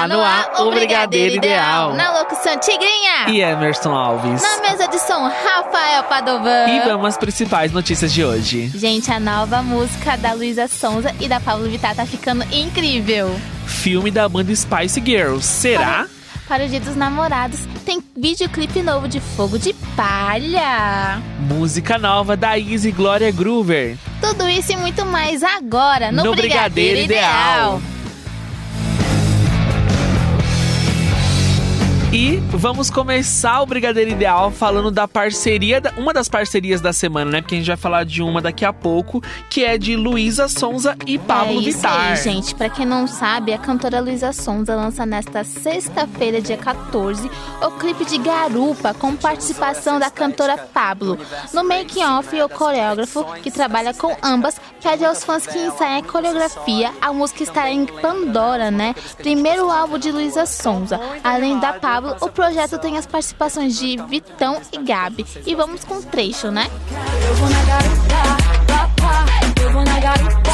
Está no ar o Brigadeiro Ideal. Na locução Tigrinha. E Emerson Alves. Na mesa de som, Rafael Padovan. E vamos às principais notícias de hoje. Gente, a nova música da Luísa Sonza e da Pablo Vittar tá ficando incrível. Filme da banda Spice Girls. Será? Para o Dia dos Namorados, tem videoclipe novo de Fogo de Palha. Música nova da Easy Glória Groover. Tudo isso e muito mais agora no, No Brigadeiro Ideal. E vamos começar o Brigadeiro Ideal falando da parceria, uma das parcerias da semana, né? Porque a gente vai falar de uma daqui a pouco, que é de Luísa Sonza e Pablo é isso Vittar. aí, gente. Pra quem não sabe, a cantora Luísa Sonza lança nesta sexta-feira, dia 14, o clipe de Garupa, com participação da cantora Pablo. No making-off, o coreógrafo, que trabalha com ambas, pede aos fãs que ensaiem a coreografia. A música estará em Pandora, né? Primeiro álbum de Luísa Sonza. Além da Pablo, o projeto tem as participações de Vitão e Gabi. E vamos com um trecho, né?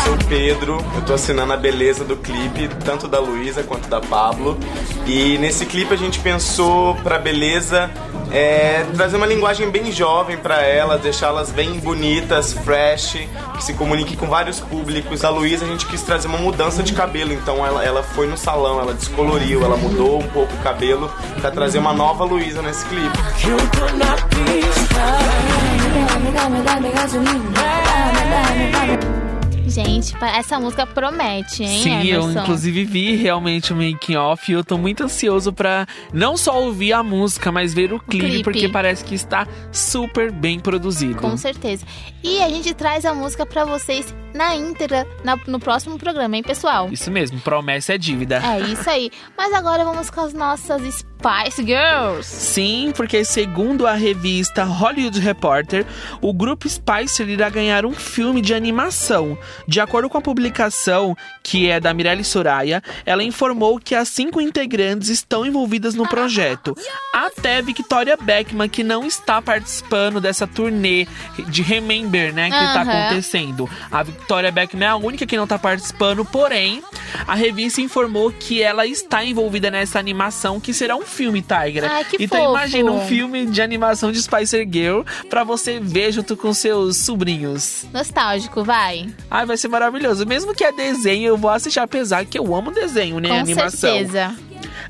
Sou o Pedro, eu tô assinando a beleza do clipe, tanto da Luísa quanto da Pablo. E nesse clipe a gente pensou pra beleza é, trazer uma linguagem bem jovem pra elas, deixá-las bem bonitas, fresh, que se comunique com vários públicos. A Luísa a gente quis trazer uma mudança de cabelo, então ela, ela foi no salão, ela descoloriu, ela mudou um pouco o cabelo pra trazer uma nova Luísa nesse clipe. Gente, essa música promete, hein, Sim, eu Emerson? inclusive vi realmente o making off e eu tô muito ansioso pra não só ouvir a música, mas ver o clipe, clipe. porque parece que está super bem produzido. Com certeza. E a gente traz a música pra vocês na íntegra na- no próximo programa, hein, pessoal? Isso mesmo, promessa é dívida. É isso aí. Mas agora vamos com as nossas Spice Girls. Sim, porque segundo a revista Hollywood Reporter, o grupo Spicer irá ganhar um filme de animação. De acordo com a publicação, que é da Mirelle Soraya, ela informou que as cinco integrantes estão envolvidas no projeto. Até Victoria Beckman, que não está participando dessa turnê de Remember, né, que está acontecendo. A Victoria Beckman é a única que não está participando, porém, a revista informou que ela está envolvida nessa animação, que será um filme, Tigra. Ai, que então fofo. imagina um filme de animação de Spicer Girl pra você ver junto com seus sobrinhos. Nostálgico, vai. Ai, vai ser maravilhoso. Mesmo que é desenho, eu vou assistir, apesar que eu amo desenho, né? Com animação. certeza.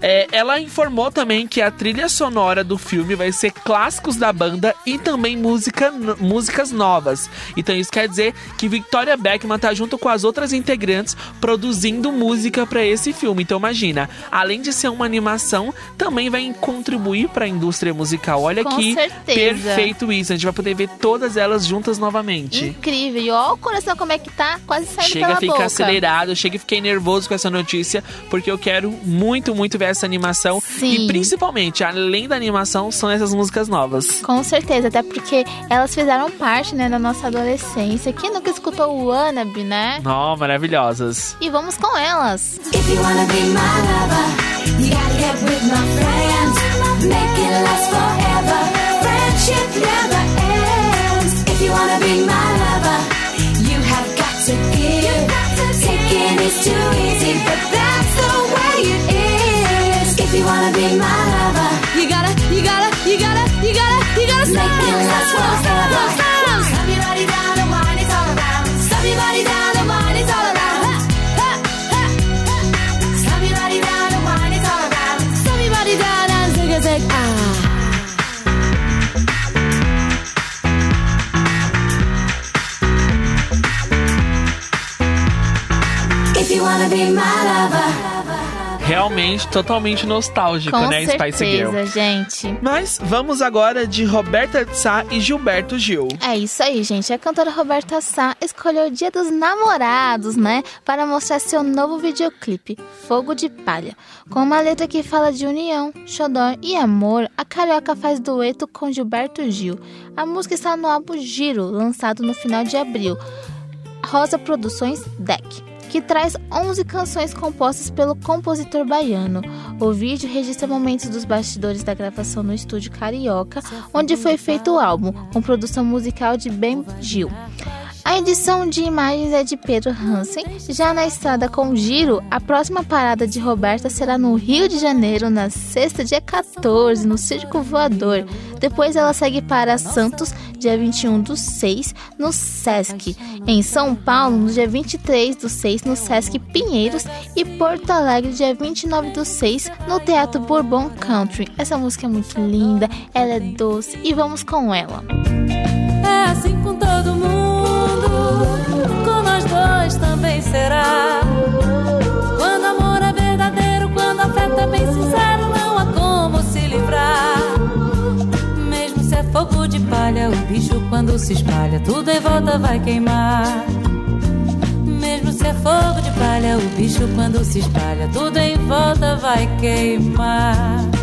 É, ela informou também que a trilha sonora do filme vai ser clássicos da banda e também música, músicas novas. Então isso quer dizer que Victoria Beckman tá junto com as outras integrantes produzindo música para esse filme. Então imagina, além de ser uma animação, também vai contribuir para a indústria musical. Olha Com que certeza. perfeito isso. A gente vai poder ver todas elas juntas novamente. Incrível. E ó o coração como é que tá, quase saindo Chega pela a ficar boca. acelerado, chega e fiquei nervoso com essa notícia, porque eu quero muito, muito ver essa animação. Sim. E principalmente, além da animação, são essas músicas novas. Com certeza, até porque elas fizeram parte, né, da nossa adolescência. Quem nunca escutou o Wannabe, né? Não, maravilhosas. E vamos com elas. If you wanna be my lover, you gotta get with my friends. Make it last forever. Friendship never ends. If you wanna be my lover, you have got to give. Taking is too easy, but be my lover, you gotta, you gotta, you gotta, you gotta, you gotta make it last forever. Stop your body down, the wine is all around. Stop your body down, the wine is all around. Stop your body down, the wine is all around. Stop your body down and take a take. Ah. If you wanna be my lover. Realmente, totalmente nostálgico, Com né, Spice Girl? certeza, gente. Mas vamos agora de Roberta Sá e Gilberto Gil. É isso aí, gente. A cantora Roberta Sá escolheu o Dia dos Namorados, né? Para mostrar seu novo videoclipe, Fogo de Palha. Com uma letra que fala de união, xodó e amor, a carioca faz dueto com Gilberto Gil. A música está no álbum Giro, lançado no final de abril. Rosa Produções Deck, que traz 11 canções compostas pelo compositor baiano. O vídeo registra momentos dos bastidores da gravação no estúdio Carioca, onde foi feito o álbum, com produção musical de Ben Gil. A edição de imagens é de Pedro Hansen. Já na estrada com Giro, a próxima parada de Roberta será no Rio de Janeiro, na sexta, dia 14, no Circo Voador. Depois ela segue para Santos, dia 21 do 6, no Sesc. Em São Paulo, no dia 23 do 6, no Sesc Pinheiros. E Porto Alegre, dia 29 do 6, no Teatro Bourbon Country. Essa música é muito linda, ela é doce e vamos com ela. É assim com será. Quando amor é verdadeiro, quando afeto é bem sincero, não há como se livrar. Mesmo se é fogo de palha, o bicho quando se espalha, tudo em volta vai queimar. Mesmo se é fogo de palha, o bicho quando se espalha, tudo em volta vai queimar.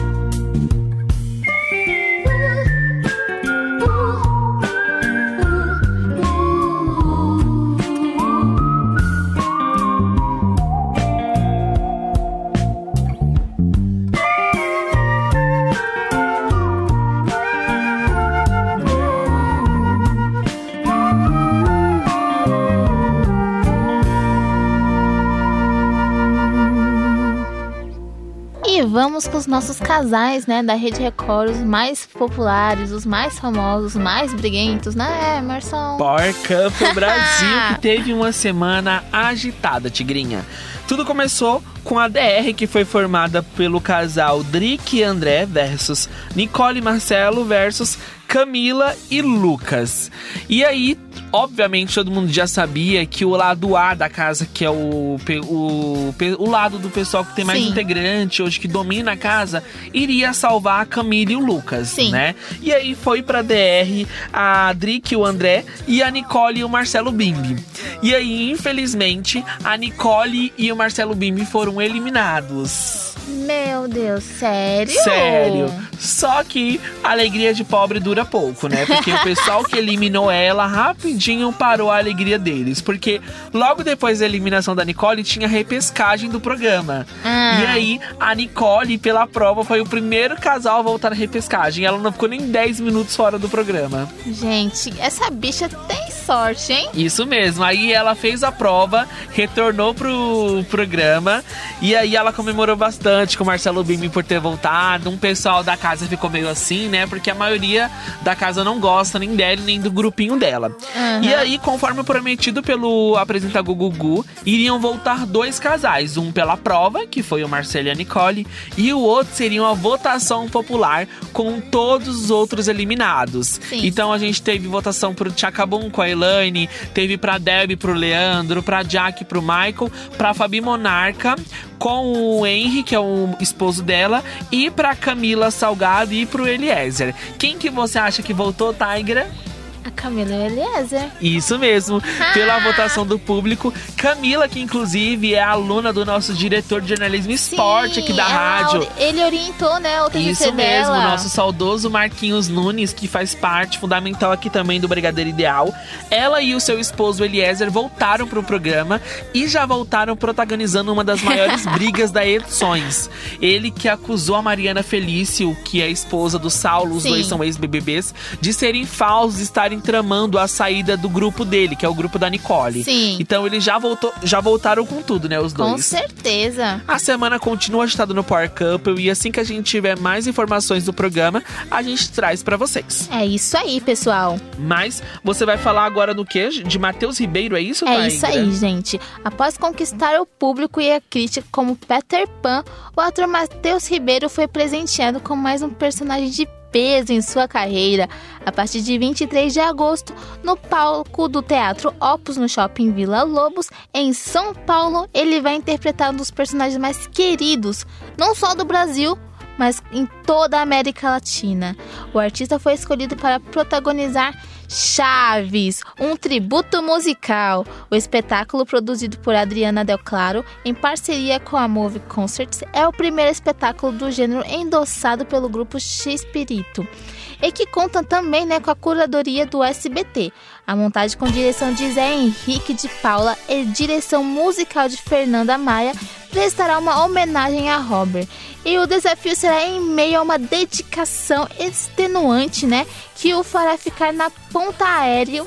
Com os nossos casais, né, da Rede Record, os mais populares, os mais famosos, os mais briguentos, né, Emerson? Power Couple Brasil, que teve uma semana agitada, Tigrinha. Tudo começou com a DR, que foi formada pelo casal Drick e André versus Nicole e Marcelo versus Camila e Lucas. E aí, obviamente, todo mundo já sabia que o lado A da casa, que é o, o, o lado do pessoal que tem mais Sim. integrante, hoje que domina a casa, iria salvar a Camila e o Lucas, Sim. né? E aí foi pra DR a Drick e o André e a Nicole e o Marcelo Bimbi. E aí, infelizmente, a Nicole e o Marcelo Bimbi foram eliminados. Meu Deus, sério? Sério. Só que a alegria de pobre dura pouco, né? Porque o pessoal que eliminou ela rapidinho parou a alegria deles. Porque logo depois da eliminação da Nicole tinha repescagem do programa. Ah. E aí a Nicole, pela prova, foi o primeiro casal a voltar à repescagem. Ela não ficou nem 10 minutos fora do programa. Gente, essa bicha tem sorte, hein? Isso mesmo. Aí ela fez a prova, retornou pro programa e aí ela comemorou bastante com o Marcelo Bimi por ter voltado. Um pessoal da casa ficou meio assim, né? Porque a maioria da casa não gosta nem dela nem do grupinho dela. Uhum. E aí, conforme prometido pelo apresentador Gugu, iriam voltar dois casais, um pela prova, que foi o Marcelo e a Nicole, e o outro seria uma votação popular com todos os outros eliminados. Sim. Então a gente teve votação pro Tchacabum com a Elaine, teve pra Deb pro Leandro, pra Jack pro Michael, pra Fabi Monarca com o Henry, que é o esposo dela, e pra Camila Salgado e pro Eliezer. Quem que você acha que voltou, Tigra? Camila e o Eliezer. Isso mesmo, pela votação do público. Camila, que inclusive é aluna do nosso diretor de jornalismo e esporte aqui da rádio. Ele orientou, né, o Isso mesmo, dela. nosso saudoso Marquinhos Nunes, que faz parte fundamental aqui também do Brigadeiro Ideal. Ela e o seu esposo Eliezer voltaram pro programa e já voltaram protagonizando uma das maiores brigas da edições. Ele que acusou a Mariana Felício, que é a esposa do Saulo, os Sim. dois são ex-BBBs, de serem falsos, estarem tramando a saída do grupo dele, que é o grupo da Nicole. Sim. Então eles já, voltou, já voltaram com tudo, né, os Com dois. certeza. A semana continua agitada no Power Couple e assim que a gente tiver mais informações do programa, a gente traz pra vocês. É isso aí, pessoal. Mas você vai falar agora do quê? De Matheus Ribeiro, é isso, É Tigra? isso aí, gente. Após conquistar o público e a crítica como Peter Pan, o ator Matheus Ribeiro foi presenteado com mais um personagem de peso em sua carreira. A partir de 23 de agosto, no palco do Teatro Opus no Shopping Vila Lobos, em São Paulo, ele vai interpretar um dos personagens mais queridos, não só do Brasil, mas em toda a América Latina. O artista foi escolhido para protagonizar Chaves, um tributo musical. O espetáculo, produzido por Adriana Del Claro, em parceria com a Move Concerts, é o primeiro espetáculo do gênero endossado pelo grupo X-Espírito e que conta também né, com a curadoria do SBT. A montagem com direção de Zé Henrique de Paula e direção musical de Fernanda Maia prestará uma homenagem a Robert. E o desafio será em meio a uma dedicação extenuante, né? Que o fará ficar na ponta aérea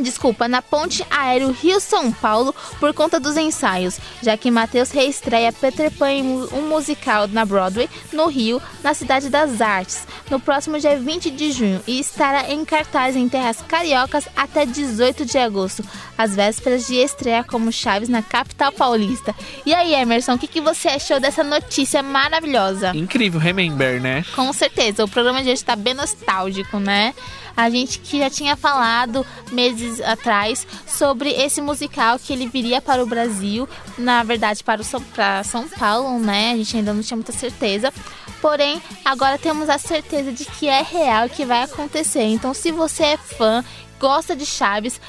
desculpa, na ponte aéreo Rio-São Paulo por conta dos ensaios, já que Matheus reestreia Peter Pan em um musical na Broadway, no Rio, na Cidade das Artes, no próximo dia 20 de junho e estará em cartaz em terras cariocas até 18 de agosto, às vésperas de estrear como Chaves na capital paulista. E aí, Emerson, o que, que você achou dessa notícia maravilhosa? Incrível, remember, né? Com certeza, o programa de hoje está bem nostálgico, né? A gente que já tinha falado meses atrás sobre esse musical que ele viria para o Brasil, na verdade para, o, para São Paulo, né? A gente ainda não tinha muita certeza. Porém, agora temos a certeza de que é real, que vai acontecer. Então, se você é fã gosta de Chaves,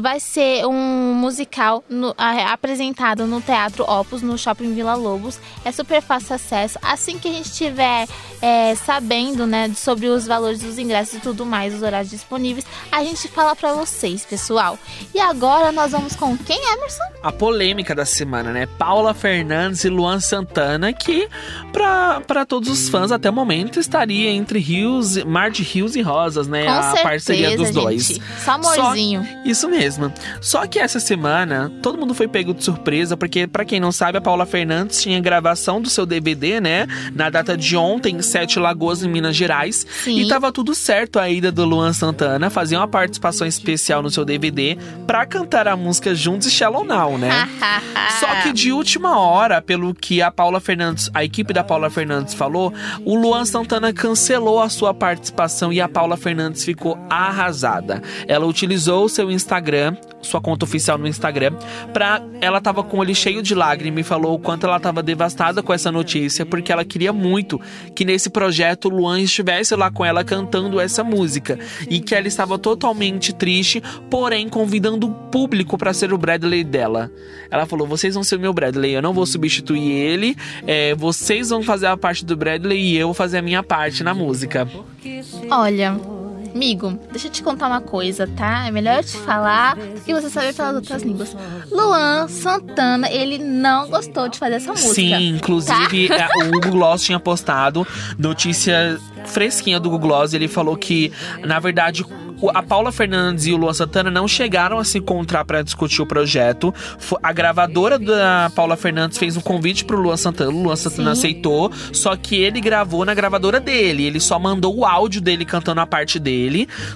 vai ser um musical no, a, apresentado no Teatro Opus, no Shopping Vila Lobos. É super fácil acesso. Assim que a gente estiver é, sabendo né, sobre os valores dos ingressos e tudo mais, os horários disponíveis, a gente fala para vocês, pessoal. E agora nós vamos com quem, Emerson? A polêmica da semana, né? Paula Fernandes e Luan Santana, que para todos os fãs até o momento estaria entre rios, mar de rios e rosas, né? Com a certeza, parceria dos dois. Só amorzinho. Só, isso mesmo. Só que essa semana, todo mundo foi pego de surpresa, porque, para quem não sabe, a Paula Fernandes tinha gravação do seu DVD, né? Na data de ontem, em Sete Lagoas, em Minas Gerais. Sim. E tava tudo certo a ida do Luan Santana fazer uma participação especial no seu DVD pra cantar a música Juntos e Shallow Now, né? Só que de última hora, pelo que a Paula Fernandes, a equipe da Paula Fernandes falou, o Luan Santana cancelou a sua participação e a Paula Fernandes ficou arrasada. Ela utilizou seu Instagram, sua conta oficial no Instagram, pra. Ela tava com o olho cheio de lágrimas e falou o quanto ela tava devastada com essa notícia, porque ela queria muito que nesse projeto Luan estivesse lá com ela cantando essa música. E que ela estava totalmente triste, porém convidando o público para ser o Bradley dela. Ela falou: vocês vão ser o meu Bradley, eu não vou substituir ele, é, vocês vão fazer a parte do Bradley e eu vou fazer a minha parte na música. Olha, amigo, deixa eu te contar uma coisa, tá? É melhor eu te falar que você saber pelas outras línguas. Luan Santana, ele não gostou de fazer essa música. Sim, inclusive tá? o Google Gloss tinha postado notícia fresquinha do Google Gloss. Ele falou que, na verdade, a Paula Fernandes e o Luan Santana não chegaram a se encontrar para discutir o projeto. A gravadora da Paula Fernandes fez um convite pro Luan Santana. O Luan Santana Sim. aceitou, só que ele gravou na gravadora dele. Ele só mandou o áudio dele cantando a parte dele.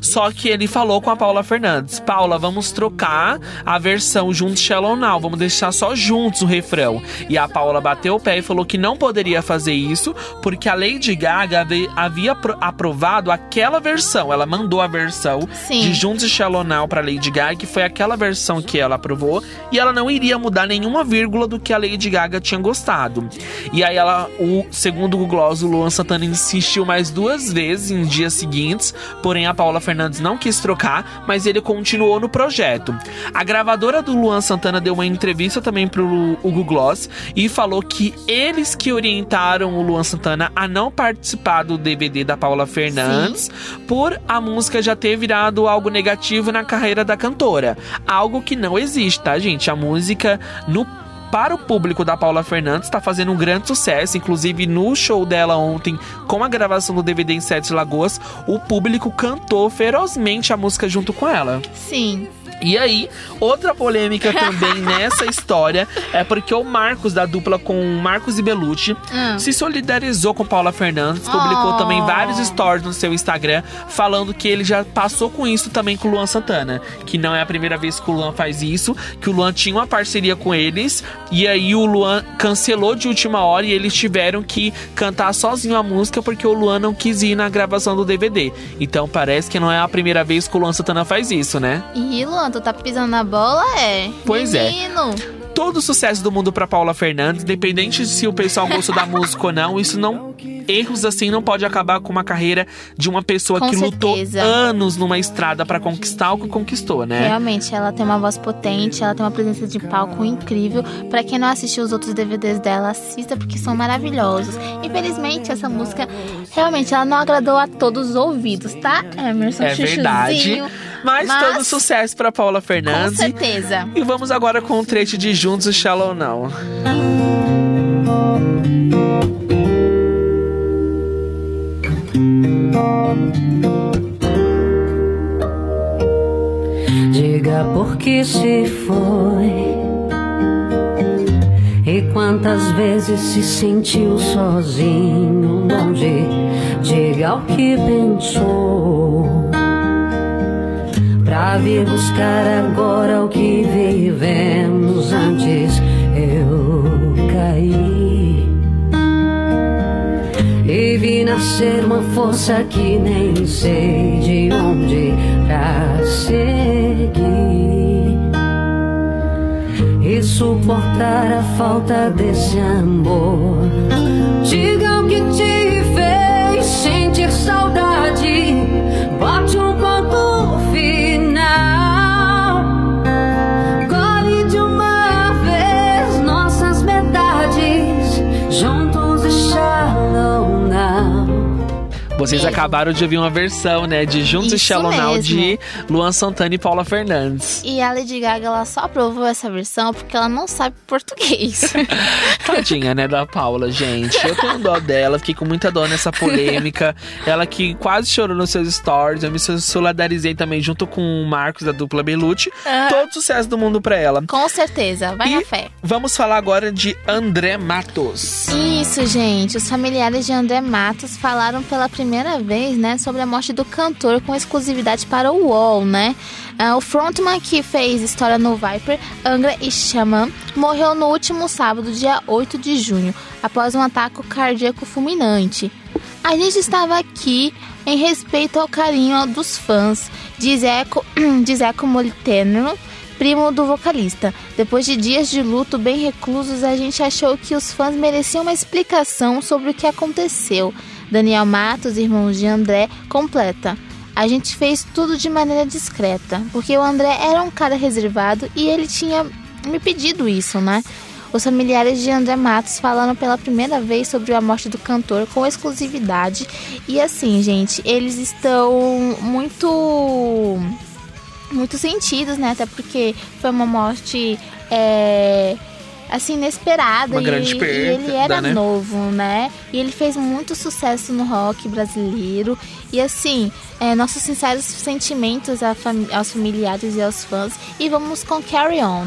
Só que ele falou com a Paula Fernandes: Paula, vamos trocar a versão juntos Shallow Now. Vamos deixar só juntos o refrão. E a Paula bateu o pé e falou que não poderia fazer isso porque a Lady Gaga havia apro- aprovado aquela versão. Ela mandou a versão Sim. de Juntos e Shallow Now pra Lady Gaga, que foi aquela versão que ela aprovou. E ela não iria mudar nenhuma vírgula do que a Lady Gaga tinha gostado. E aí ela, o segundo o Gloss, o Luan Santana insistiu mais duas vezes em dias seguintes, porém a Paula Fernandes não quis trocar, mas ele continuou no projeto. A gravadora do Luan Santana deu uma entrevista também pro Hugo Gloss e falou que eles que orientaram o Luan Santana a não participar do DVD da Paula Fernandes por a música já ter virado algo negativo na carreira da cantora. Algo que não existe, tá, gente? A música no para o público da Paula Fernandes está fazendo um grande sucesso, inclusive no show dela ontem, com a gravação do DVD em Sete Lagoas, o público cantou ferozmente a música junto com ela. Sim. E aí, outra polêmica também nessa história é porque o Marcos, da dupla com Marcos e Belucci, Hum. se solidarizou com Paula Fernandes, publicou Oh. também vários stories no seu Instagram, falando que ele já passou com isso também com o Luan Santana. Que não é a primeira vez que o Luan faz isso, que o Luan tinha uma parceria com eles, e aí o Luan cancelou de última hora e eles tiveram que cantar sozinho a música porque o Luan não quis ir na gravação do DVD. Então parece que não é a primeira vez que o Luan Santana faz isso, né? Ih, Luan, tu tá pisando na bola, é? Pois é. Menino. todo o sucesso do mundo pra Paula Fernandes, independente de se o pessoal gostou da música ou não, isso não erros assim não pode acabar com uma carreira de uma pessoa Com que lutou certeza. anos numa estrada pra conquistar o que conquistou, né? Realmente, ela tem uma voz potente, ela tem uma presença de palco incrível. Pra quem não assistiu os outros DVDs dela, assista porque são maravilhosos. Infelizmente, essa música realmente ela não agradou a todos os ouvidos, tá? Emerson É verdade. Mas, Mas- todo sucesso pra Paula Com Fernandes. certeza. E vamos agora com o trecho de Juntos e Shallow Now. Diga por que se foi. E quantas vezes se sentiu sozinho, longe. Diga o que pensou. Pra vir buscar agora o que vivemos antes. Eu caí. E vi nascer uma força que nem sei de onde pra seguir e suportar a falta desse amor. Diga Vocês Mesmo. acabaram de ouvir uma versão, né, de Juntos e mesmo. de Luan Santana e Paula Fernandes. E a Lady Gaga, ela só aprovou essa versão porque ela não sabe português. Tadinha, né, da Paula, gente. Eu tenho dó dela, fiquei com muita dó nessa polêmica. Ela que quase chorou nos seus stories. Eu me solidarizei também junto com o Marcos da dupla Belucci. Todo sucesso do mundo pra ela. Com certeza, vai E na fé. Vamos falar agora de André Matos. Isso, gente. Os familiares de André Matos falaram pela primeira vez, né, sobre a morte do cantor com exclusividade para o UOL, né? Ah, o frontman que fez história no Viper, Angra e Xamã, morreu no último sábado, dia 8 de junho, após um ataque cardíaco fulminante. A gente estava aqui em respeito ao carinho dos fãs, diz Eco, diz Eco Moliteno, primo do vocalista. Depois de dias de luto bem reclusos, a gente achou que os fãs mereciam uma explicação sobre o que aconteceu. Daniel Matos, irmão de André, completa. A gente fez tudo de maneira discreta, porque o André era um cara reservado e ele tinha me pedido isso, né? Os familiares de André Matos falaram pela primeira vez sobre a morte do cantor com exclusividade. E assim, gente, eles estão muito muito sentidos, né? Até porque foi uma morte é, assim inesperada Uma e, grande e perda, ele era né? novo, né? E ele fez muito sucesso no rock brasileiro e assim é, nossos sinceros sentimentos aos familiares e aos fãs e vamos com Carry On.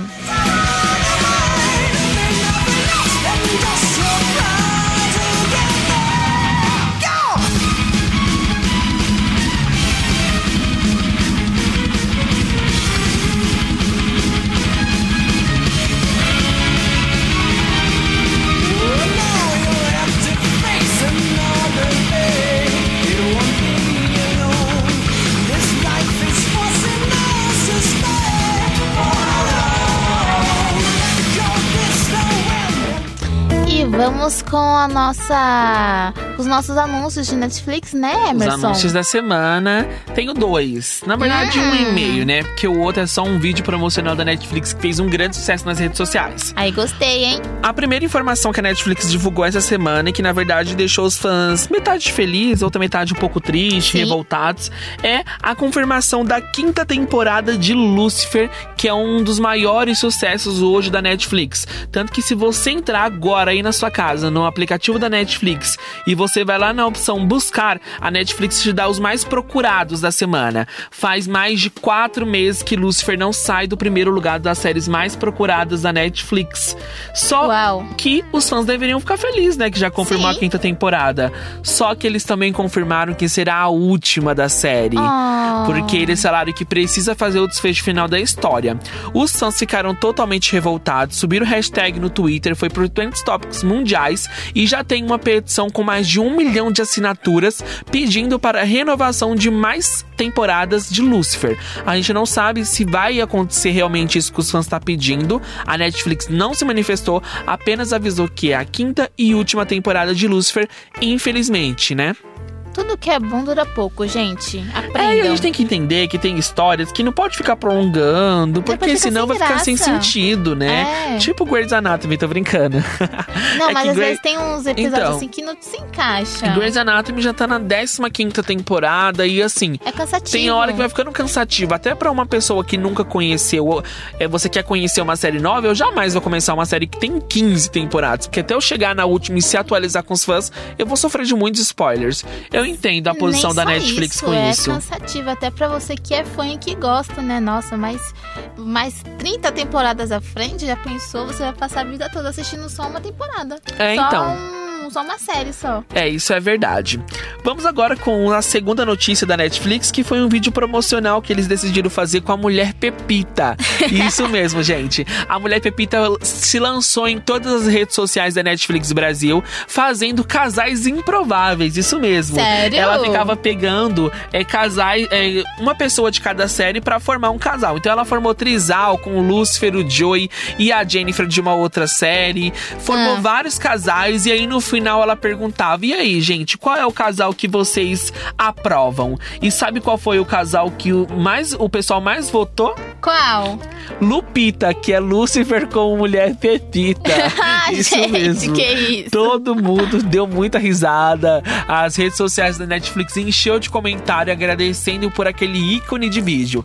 Vamos com a nossa os nossos anúncios de Netflix, né, Os Emerson? anúncios da semana. Tenho dois. Na verdade, um e Hum. meio, né? Porque o outro é só um vídeo promocional da Netflix que fez um grande sucesso nas redes sociais. Aí gostei, hein? A primeira informação que a Netflix divulgou essa semana e que na verdade deixou os fãs metade felizes, outra metade um pouco triste, Sim. revoltados, é a confirmação da quinta temporada de Lucifer, que é um dos maiores sucessos hoje da Netflix. Tanto que se você entrar agora aí na sua casa, no aplicativo da Netflix, e você vai lá na opção buscar, a Netflix te dá os mais procurados da semana. Faz mais de quatro meses que Lucifer não sai do primeiro lugar das séries mais procuradas da Netflix. Só Uau. que os fãs deveriam ficar felizes, né? Que já confirmou Sim. a quinta temporada. Só que eles também confirmaram que será a última da série. Oh. Porque eles falaram que precisa fazer o desfecho final da história. Os fãs ficaram totalmente revoltados, subiram hashtag no Twitter, foi por Trends Topics e já tem uma petição com mais de um milhão de assinaturas pedindo para a renovação de mais temporadas de Lucifer. A gente não sabe se vai acontecer realmente isso que os fãs estão pedindo. A Netflix não se manifestou, apenas avisou que é a quinta e última temporada de Lucifer, infelizmente, né? Tudo que é bom dura pouco, gente. É, e a Aprendam. gente tem que entender que tem histórias que não pode ficar prolongando, porque fica senão vai ficar sem graça. sentido, né? É. Tipo Grey's Anatomy, tô brincando. Não, É mas às Grey- vezes tem uns episódios Então. assim que não se encaixa. Grey's Anatomy já tá na 15ª temporada e assim, É cansativo. Tem hora que vai ficando cansativo, até pra uma pessoa que nunca conheceu, é, você quer conhecer uma série nova, eu jamais vou começar uma série que tem 15 temporadas, porque até eu chegar na última e se atualizar com os fãs, eu vou sofrer de muitos spoilers. Eu entendo a posição Nem da Netflix isso, com é isso. cansativo, até pra você que é fã e que gosta, né? Nossa, mas mais 30 temporadas à frente, já pensou? Você vai passar a vida toda assistindo só uma temporada. É, só então. um- só uma série só. É, isso é verdade. Vamos agora com a segunda notícia da Netflix, que foi um vídeo promocional que eles decidiram fazer com a Mulher Pepita. Isso mesmo, gente. A Mulher Pepita se lançou em todas as redes sociais da Netflix Brasil, fazendo casais improváveis. Isso mesmo. Sério? Ela ficava pegando é, casais, é, uma pessoa de cada série pra formar um casal. Então ela formou Trisal com o Lúcifer, o Joey e a Jennifer de uma outra série. Formou Ah. vários casais e aí no final ela perguntava: "E aí, gente, qual é o casal que vocês aprovam?" E sabe qual foi o casal que o mais o pessoal mais votou? Qual? Lupita, que é Lúcifer com mulher Pepita. Ah, isso gente, mesmo. que isso. Todo mundo deu muita risada. As redes sociais da Netflix encheu de comentário agradecendo por aquele ícone de vídeo.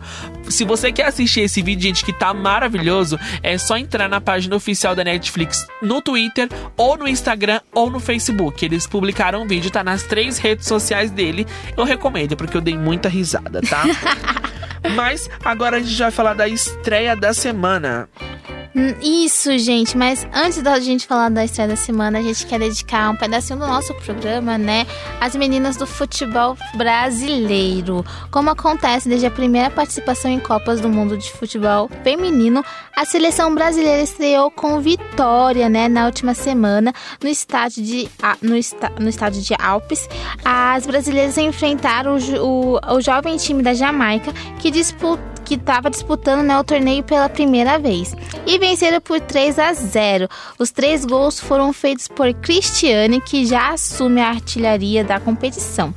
Se você quer assistir esse vídeo, gente, que tá maravilhoso, é só entrar na página oficial da Netflix no Twitter, ou no Instagram, ou no Facebook. Eles publicaram o vídeo, tá nas três redes sociais dele. Eu recomendo, porque eu dei muita risada, tá? Mas agora a gente vai falar da estreia da semana. Isso, gente, mas antes da gente falar da estreia da semana, a gente quer dedicar um pedacinho do nosso programa, né, às meninas do futebol brasileiro. Como acontece desde a primeira participação em Copas do Mundo de Futebol Feminino, a seleção brasileira estreou com vitória, né, na última semana no estádio de, no, está- no estádio de Alpes. As brasileiras enfrentaram o, o, o jovem time da Jamaica, que disputou que estava disputando né, o torneio pela primeira vez e venceram por 3 a 0. Os três gols foram feitos por Cristiane, que já assume a artilharia da competição.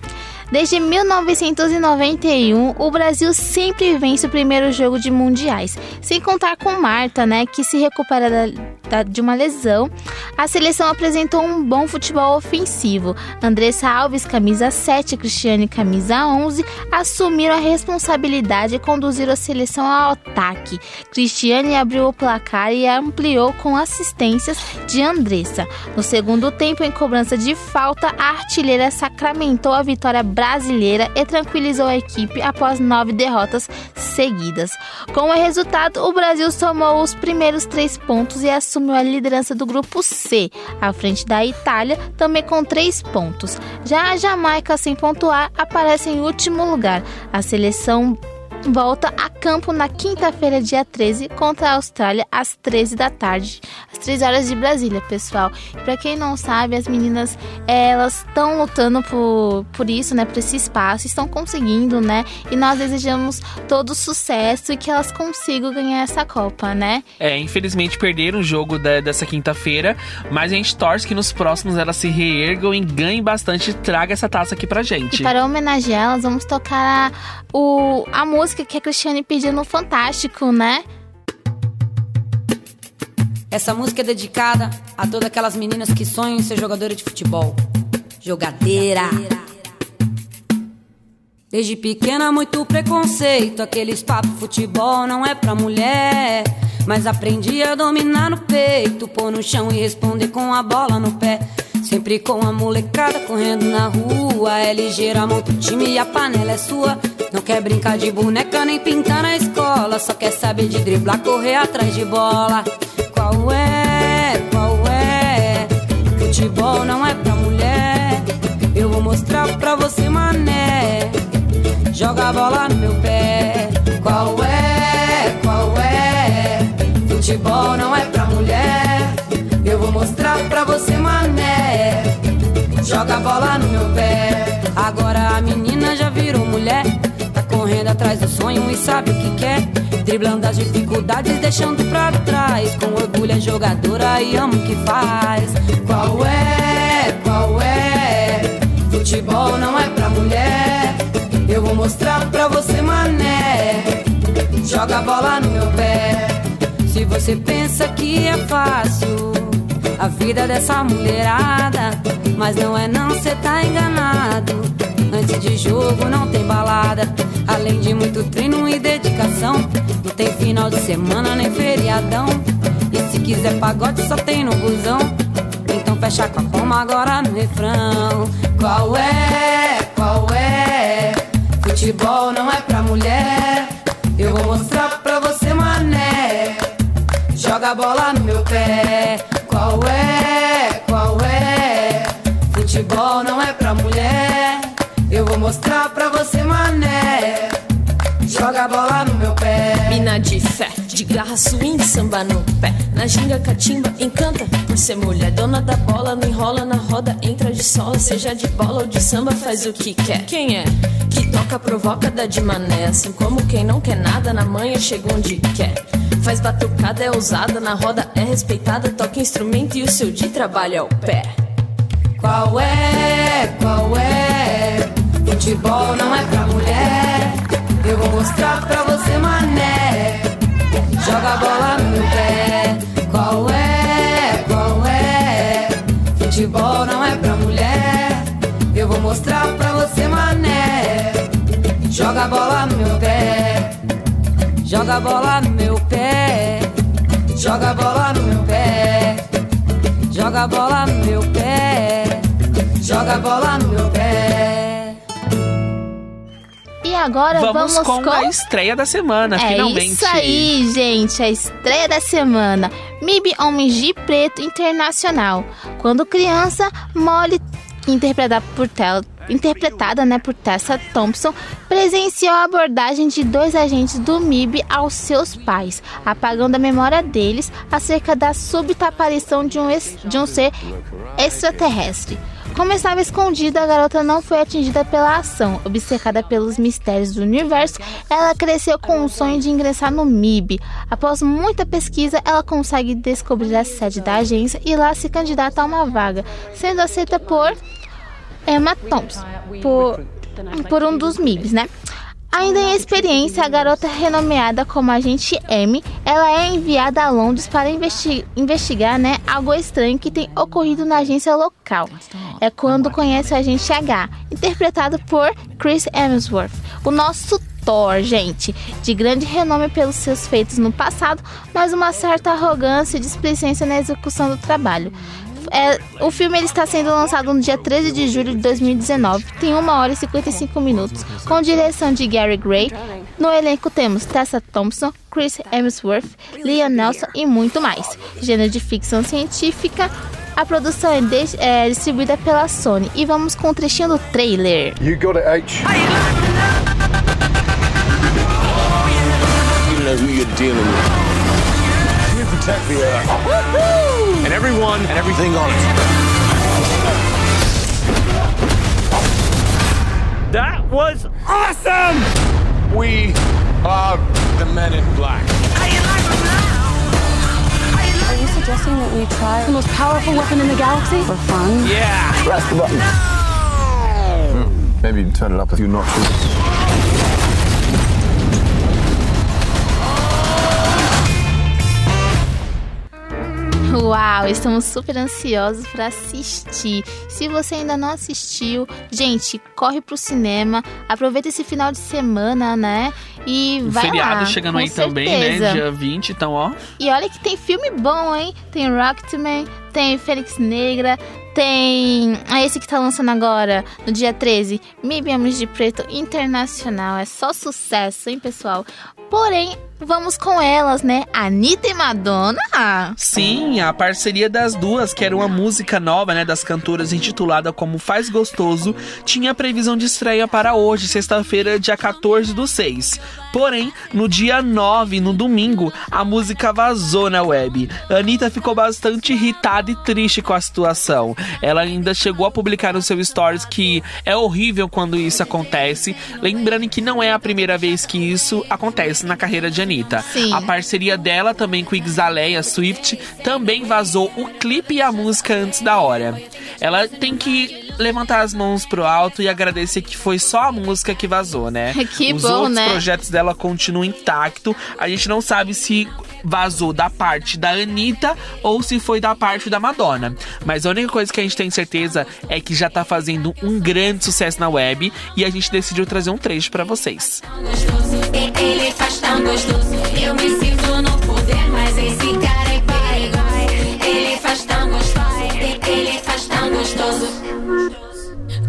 Desde 1991, o Brasil sempre vence o primeiro jogo de mundiais, sem contar com Marta, né, que se recupera da- da- de uma lesão. A seleção apresentou um bom futebol ofensivo. Andressa Alves, camisa 7, Cristiane, camisa 11, assumiram a responsabilidade e conduziram a seleção ao ataque. Cristiane abriu o placar e ampliou com assistências de Andressa. No segundo tempo, em cobrança de falta, a artilheira sacramentou a vitória brasileira e tranquilizou a equipe após nove derrotas seguidas. Com o resultado, o Brasil somou os primeiros três pontos e assumiu a liderança do grupo C, à frente da Itália, também com três pontos. Já a Jamaica, sem pontuar, aparece em último lugar. A seleção volta a campo na quinta-feira, dia 13, contra a Austrália, às 13 da tarde, às 3 horas de Brasília, pessoal. Pra quem não sabe, as meninas, eh, elas estão lutando por, por isso, né, por esse espaço, estão conseguindo, né, e nós desejamos todo sucesso e que elas consigam ganhar essa Copa, né? É, infelizmente perderam o jogo da- dessa quinta-feira, mas a gente torce que nos próximos elas se reergam e ganhem bastante e traga essa taça aqui pra gente. E para homenagear elas, vamos tocar a, o, a música que a Cristiane pediu no Fantástico, né? Essa música é dedicada a todas aquelas meninas que sonham em ser jogadora de futebol. Jogadeira. Desde pequena, muito preconceito. Aqueles papos futebol não é pra mulher. Mas aprendi a dominar no peito, pôr no chão e responder com a bola no pé. Sempre com a molecada correndo na rua. É ligeira, monta o time e a panela é sua. Não quer brincar de boneca nem pintar na escola. Só quer saber de driblar, correr atrás de bola. Qual é? Qual é? Futebol não é pra mulher. Sonho e sabe o que quer. Driblando as dificuldades, deixando pra trás. Com orgulho é jogadora e ama o que faz. Qual é? Qual é? Futebol não é pra mulher. Eu vou mostrar pra você, mané. Joga a bola no meu pé. Se você pensa que é fácil a vida dessa mulherada, mas não é não, cê tá enganado. Antes de jogo não tem balada, além de muito treino e dedicação. Não tem final de semana nem feriadão. E se quiser pagode só tem no busão. Então fecha com a palma agora no refrão. Qual é? Qual é? Futebol não é pra mulher. Eu vou mostrar pra você, mané. Joga a bola no meu pé. Qual é? Qual é? Futebol não é pra mulher. Mostrar pra você, mané. Joga a bola no meu pé. Mina de fé, de garra, swing, samba no pé. Na ginga, catimba, encanta por ser mulher. Dona da bola, não enrola na roda, entra de sola. Seja de bola ou de samba, faz o que quer. Quem é? Que toca, provoca, dá de mané. Assim como quem não quer nada, na manhã chega onde quer. Faz batucada, é ousada, na roda é respeitada. Toca instrumento e o seu de trabalho é o pé. Qual é? Qual é? Futebol não é pra mulher. Eu vou mostrar pra você, mané. Joga a bola no pé. Qual é? Qual é? Futebol não é pra mulher. Eu vou mostrar pra você, mané. Joga a bola no meu pé. Joga a bola no meu pé. Joga a bola no meu pé. Joga a bola no meu pé. Joga a bola no meu pé. Agora Vamos, vamos, com, a estreia da semana, É finalmente. isso aí, gente, a estreia da semana. MIB Homens de Preto Internacional. Quando criança, Molly, interpretada por, Tel, interpretada, né, por Tessa Thompson, presenciou a abordagem de dois agentes do MIB aos seus pais, apagando a memória deles acerca da súbita aparição de um, de um ser extraterrestre. Como estava escondida, a garota não foi atingida pela ação. Obcecada pelos mistérios do universo, ela cresceu com o sonho de ingressar no MIB. Após muita pesquisa, ela consegue descobrir a sede da agência e lá se candidata a uma vaga, sendo aceita por Emma Thompson, por, por um dos MIBs, né? Ainda em experiência, a garota renomeada como agente M, ela é enviada a Londres para investi- investigar, né, algo estranho que tem ocorrido na agência local. É quando conhece o agente H, interpretado por Chris Hemsworth, o nosso Thor, gente, de grande renome pelos seus feitos no passado, mas uma certa arrogância e displicência na execução do trabalho. É, o filme ele está sendo lançado no dia 13 de julho de 2019. Tem 1 hora e 55 minutos, com direção de Gary Gray. No elenco temos Tessa Thompson, Chris Hemsworth, Liam Nelson e muito mais. Gênero de ficção científica. A produção é, de- é distribuída pela Sony. E vamos com um trechinho do trailer. You got it, H. You know who you're dealing with. You protect the Earth. And everyone and everything on it. That was awesome! We are the men in black. Are you suggesting that we try the most powerful weapon in the galaxy for fun? Yeah. Press the button. No! Hmm, maybe turn it up a few notches. Uau, estamos super ansiosos para assistir. Se você ainda não assistiu, gente, corre pro cinema, aproveita esse final de semana, né? E O vai feriado lá, chegando aí também, certeza. né? Dia 20, então, ó. E olha que tem filme bom, hein? Tem Rocketman, tem Fênix Negra, tem ah, esse que tá lançando agora, no dia 13, MIB Homens de Preto Internacional. É só sucesso, hein, pessoal? Porém, vamos com elas, né? Anitta e Madonna. Sim, a parceria das duas, que era uma música nova, né, das cantoras intitulada como Faz Gostoso, tinha previsão de estreia para hoje, sexta-feira, dia 14 do 6. Porém, no dia 9, no domingo, a música vazou na web. Anitta ficou bastante irritada preocupada e triste com a situação. Ela ainda chegou a publicar no seu stories que é horrível quando isso acontece, lembrando que não é a primeira vez que isso acontece na carreira de Anitta. Sim. A parceria dela também com Ixaleia Swift também vazou o clipe e a música antes da hora. Ela tem que levantar as mãos pro alto e agradecer que foi só a música que vazou, né? Que Os bom, outros né? projetos dela continuam intacto. A gente não sabe se vazou da parte da Anitta ou se foi da parte da Madonna. Mas a única coisa que a gente tem certeza é que já tá fazendo um grande sucesso na web e a gente decidiu trazer um trecho pra vocês. é.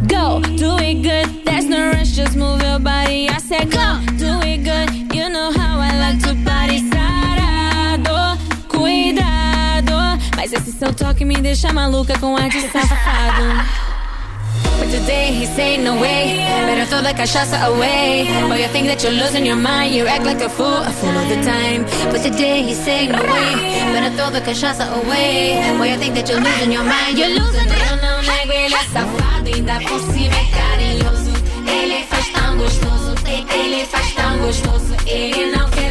Go, do it good. No rush, just move your body. I said go, do it good. You know how I like to esse seu toque me deixa maluca com ar de safado. But today he say no way. Better throw the cachaça away. But you think that you're losing your mind. You act like a fool, a fool all the time. But today he say no way. Better throw the cachaça away. But you think that you're losing your mind. You're losing it. Eu não nego, ele é safado. Ainda por cima é carinhoso. Ele faz tão gostoso. Ele faz tão gostoso. Ele não quer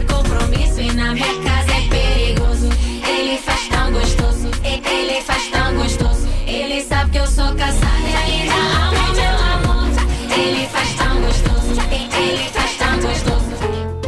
sabe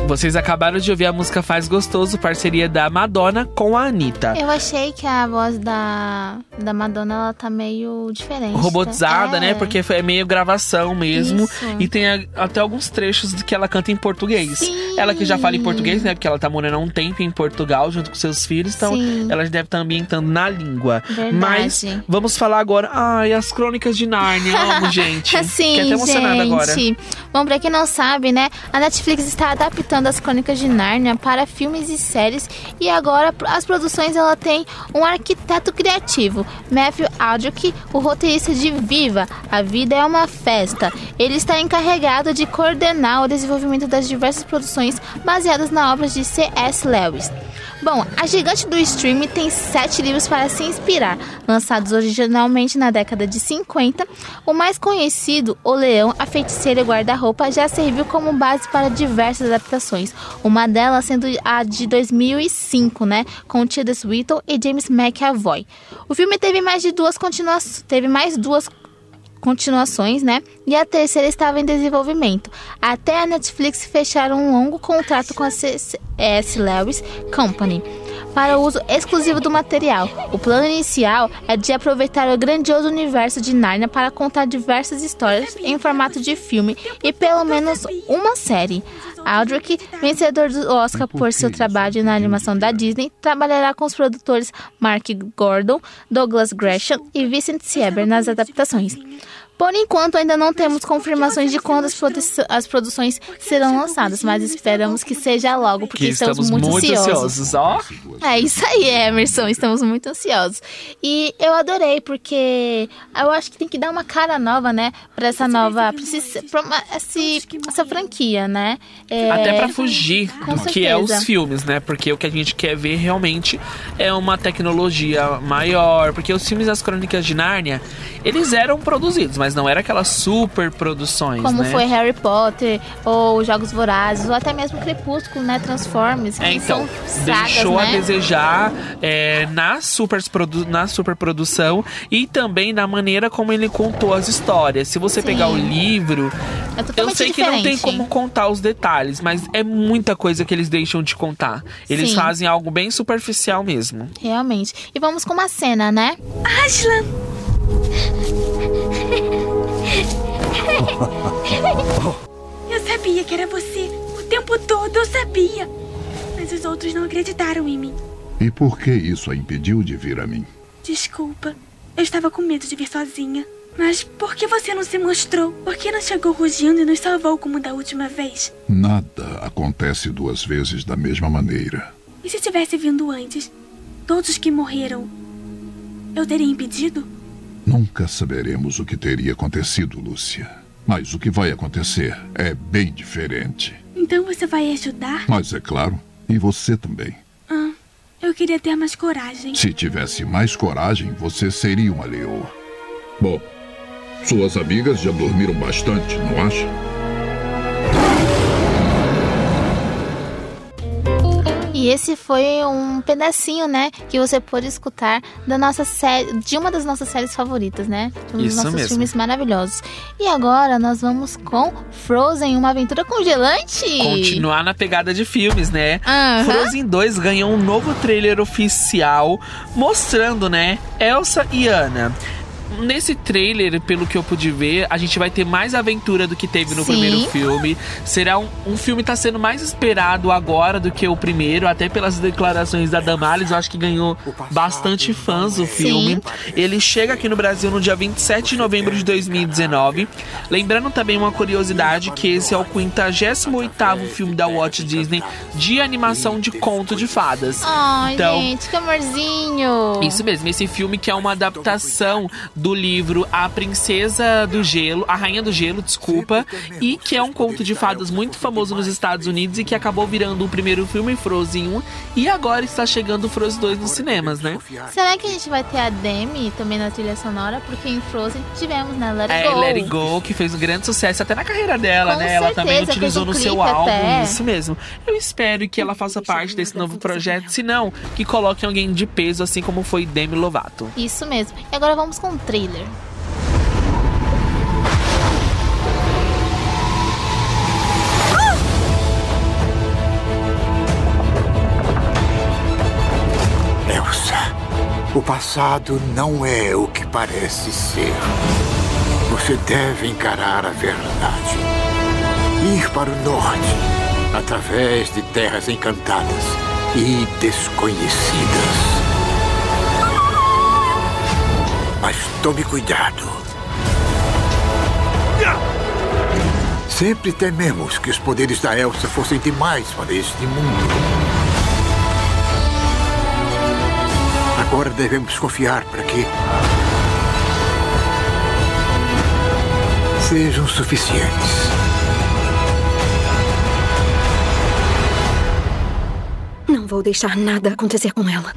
Vocês acabaram de ouvir a música Faz Gostoso, parceria da Madonna com a Anitta. Eu achei que a voz da, da Madonna ela tá meio diferente. Robotizada, É. né? Porque é meio gravação mesmo. Isso. E tem a- até alguns trechos que ela canta em português. Ela que já fala em português, né? Porque ela tá morando há um tempo em Portugal junto com seus filhos. Então Sim. ela deve estar ambientando na língua. Verdade. Mas vamos falar agora. Ai, as crônicas de Nárnia. Amo, gente. Sim, Fiquei até emocionada gente. agora. Bom, pra quem não sabe, né, a Netflix está adaptando as Crônicas de Nárnia para filmes e séries e agora as produções ela tem um arquiteto criativo, Matthew Aldrich, o roteirista de Viva, A Vida é uma Festa. Ele está encarregado de coordenar o desenvolvimento das diversas produções baseadas na obra de C.S. Lewis. Bom, a gigante do streaming tem sete livros para se inspirar, lançados originalmente na década de 50. O mais conhecido, O Leão, a Feiticeira e o Guarda-Roupa, já serviu como base para diversas adaptações, uma delas sendo a de 2005, né, com Tilda Swinton e James McAvoy. O filme teve mais de duas continuações, teve mais duas continuações, né? E a terceira estava em desenvolvimento. Até a Netflix fechar um longo contrato com a C.S. Lewis Company para o uso exclusivo do material. O plano inicial é de aproveitar o grandioso universo de Narnia para contar diversas histórias em formato de filme e pelo menos uma série. Aldrich, vencedor do Oscar por seu trabalho na animação da Disney, trabalhará com os produtores Mark Gordon, Douglas Gresham e Vincent Sieber nas adaptações. Por enquanto, ainda não temos confirmações de quando as, produ- as produções serão lançadas, mas esperamos que seja logo, porque Que estamos muito, ansiosos, ó. é isso aí, Emerson. Estamos muito ansiosos. E eu adorei, porque eu acho que tem que dar uma cara nova, né? Pra essa nova. Pra, esse, pra uma- esse- essa franquia, né? É, Até pra fugir do que é os certeza. filmes, né? Porque o que a gente quer ver realmente é uma tecnologia maior. Porque os filmes das Crônicas de Nárnia, eles eram produzidos, mas não eram aquelas super produções, Como né? foi Harry Potter, ou Jogos Vorazes, ou até mesmo Crepúsculo, né? Transformers. Que É, então, são sagas, deixou né? a desejar é, na, super na superprodução e também na maneira como ele contou as histórias. Se você Sim. pegar o livro, É eu sei que não tem como contar os detalhes, mas é muita coisa que eles deixam de contar. Eles Sim. fazem algo bem superficial mesmo. Realmente. E vamos com uma cena, né? Aslan! Eu sabia que era você. O tempo todo eu sabia. Mas os outros não acreditaram em mim. E por que isso a impediu de vir a mim? Desculpa. Eu estava com medo de vir sozinha. Mas por que você não se mostrou? Por que não chegou rugindo e nos salvou como da última vez? Nada acontece duas vezes da mesma maneira. E se tivesse vindo antes? Todos que morreram, eu teria impedido? Nunca saberemos o que teria acontecido, Lúcia. Mas o que vai acontecer é bem diferente. Então você vai ajudar? Mas é claro, e você também. Ah, Eu queria ter mais coragem. Se tivesse mais coragem, você seria uma leoa. Bom, suas amigas já dormiram bastante, não acha? E esse foi um pedacinho, né, que você pôde escutar da nossa série, de uma das nossas séries favoritas, né? Um dos Isso nossos mesmo. filmes maravilhosos. E agora nós vamos com Frozen, uma aventura congelante. Continuar na pegada de filmes, né? Aham. Frozen 2 ganhou um novo trailer oficial mostrando, né, Elsa e Anna. Nesse trailer, pelo que eu pude ver, a gente vai ter mais aventura do que teve no Sim. primeiro filme. Será um, um filme que tá sendo mais esperado agora do que o primeiro, até pelas declarações da Damares, eu acho que ganhou bastante fãs o filme. Ele chega aqui no Brasil no dia 27 de novembro de 2019. Lembrando também uma curiosidade que esse é o 58º filme da Walt Disney de animação de conto de fadas. Ai, Então, gente, que amorzinho. isso mesmo, esse filme que é uma adaptação do livro A Princesa do Gelo, A Rainha do Gelo, desculpa, e que é um conto de fadas muito famoso nos Estados Unidos e que acabou virando o primeiro filme Frozen 1 e agora está chegando o Frozen 2 nos cinemas, né? Será que a gente vai ter a Demi também na trilha sonora? Porque em Frozen tivemos, né? Let It É, Go. Let It Go, que fez um grande sucesso até na carreira dela, Com né? Ela também certeza, utilizou no seu álbum, até. isso mesmo. Eu espero que ela faça parte desse novo projeto, se não, que coloquem alguém de peso, assim como foi Demi Lovato. Isso mesmo. E agora vamos com trailer. Elsa, o passado não é o que parece ser. Você deve encarar a verdade. Ir para o norte, através de terras encantadas e desconhecidas. Mas tome cuidado. Sempre tememos que os poderes da Elsa fossem demais para este mundo. Agora devemos confiar para que sejam suficientes. Não vou deixar nada acontecer com ela.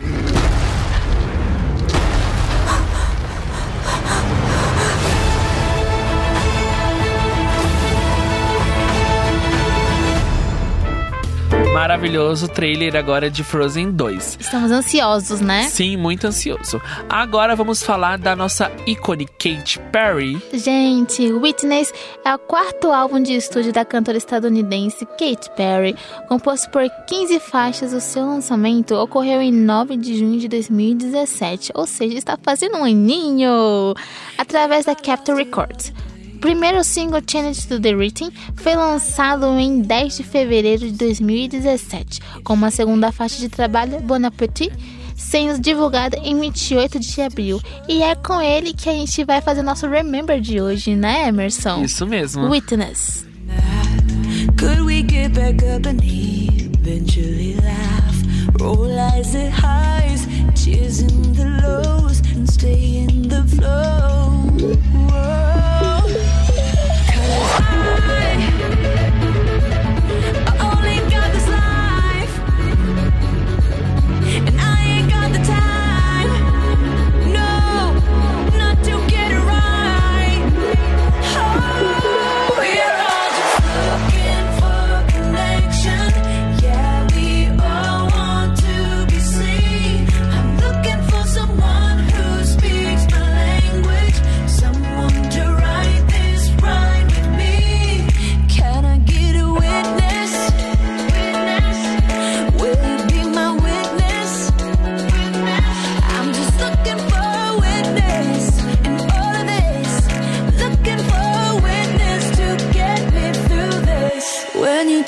Maravilhoso trailer agora de Frozen 2. Estamos ansiosos, né? Sim, muito ansioso. Agora vamos falar da nossa ícone Katy Perry. Gente, Witness é o quarto álbum de estúdio da cantora estadunidense Katy Perry. Composto por 15 faixas, o seu lançamento ocorreu em 9 de junho de 2017, ou seja, está fazendo um aninho, através da Capitol Records. O primeiro single, Challenge to the Rhythm, foi lançado em 10 de fevereiro de 2017, com uma segunda faixa de trabalho, Bon Appetit, sendo divulgada em 28 de abril. E é com ele que a gente vai fazer nosso Remember de hoje, né, Emerson? Isso mesmo. Witness. Could we get back up and eventually laugh? Roll eyes at highs, tears in the lows, and stay in the flow. Whoa.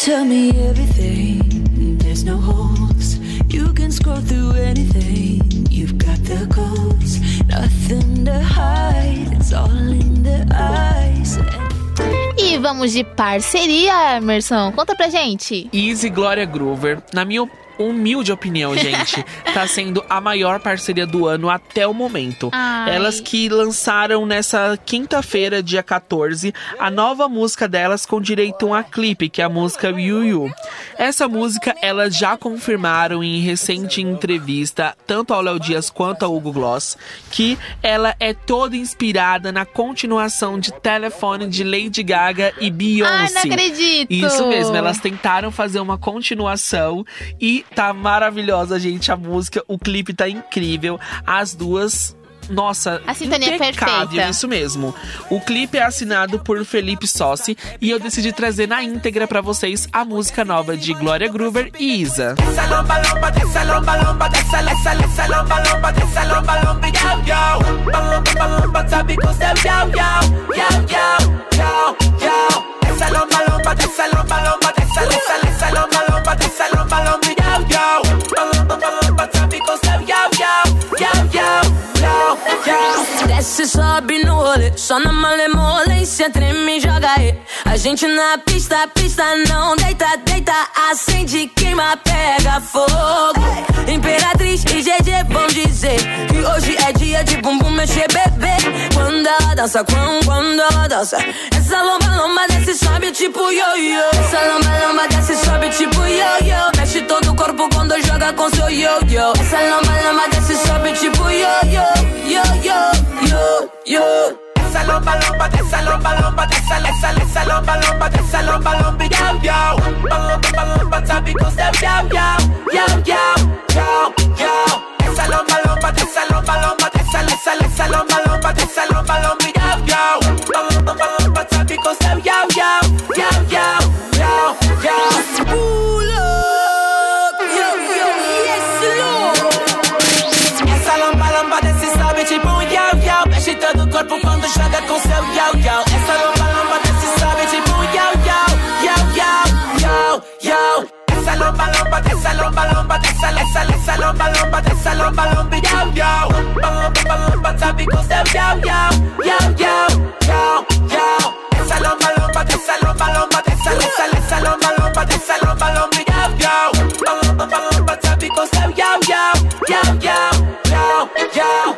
Tell me everything, there's no holes. You can scroll through anything. You've got the codes, nothing to hide. It's all in the eyes. E vamos de parceria, Emerson. Conta pra gente. Easy Gloria Groover, na minha humilde opinião, gente, tá sendo a maior parceria do ano até o momento. Ai. Elas que lançaram nessa quinta-feira, dia 14, a nova música delas com direito a um clipe, que é a música Yu Yu. Essa música elas já confirmaram em recente entrevista, tanto ao Léo Dias quanto ao Hugo Gloss, que ela é toda inspirada na continuação de Telefone de Lady Gaga e Beyoncé. Ai, não acredito! Isso mesmo, elas tentaram fazer uma continuação e tá maravilhosa, gente, a música, o clipe tá incrível, as duas nossa, A sintonia é impecável, perfeita. isso mesmo. O clipe é assinado por Felipe Sossi e eu decidi trazer na íntegra pra vocês a música nova de Glória Groover e Isa. Essa Desce, sobe no rolê, só na malemolência, treme e joga aí. A gente na pista, pista não deita, deita, acende, queima, pega fogo. Imperatriz e GG vão dizer que hoje é dia de bumbum mexer, bebê. Quando ela dança, quando, quando ela dança, essa lomba, lomba desce, sobe tipo yo-yo. Essa lomba, lomba desce, sobe tipo yo-yo. Mexe todo o corpo quando joga com seu yo-yo. Essa lomba, lomba desce, sobe tipo yo-yo, yo-yo, yo-yo. Essa lomba, lomba, dessa lomba, lomba, dessa, essa, essa lomba, lomba, dessa lomba, lomba, yau, yau. Lomba, lomba, sabe com seu yau, yau, yau, yau, yau, yau. Essa lomba dessa, essa, essa lomba, lomba dessa lomba, lomba, yau, yau. Lomba, lomba, sabe com seu yau, yau, yau, yau, yau, yau. Essa lomba, lomba dessa lomba, lomba dessa, essa, essa lomba, lomba dessa lomba, lomba, yau, yau. Lomba, lomba, sabe com seu yau, yau, yau, yau, yau, yau.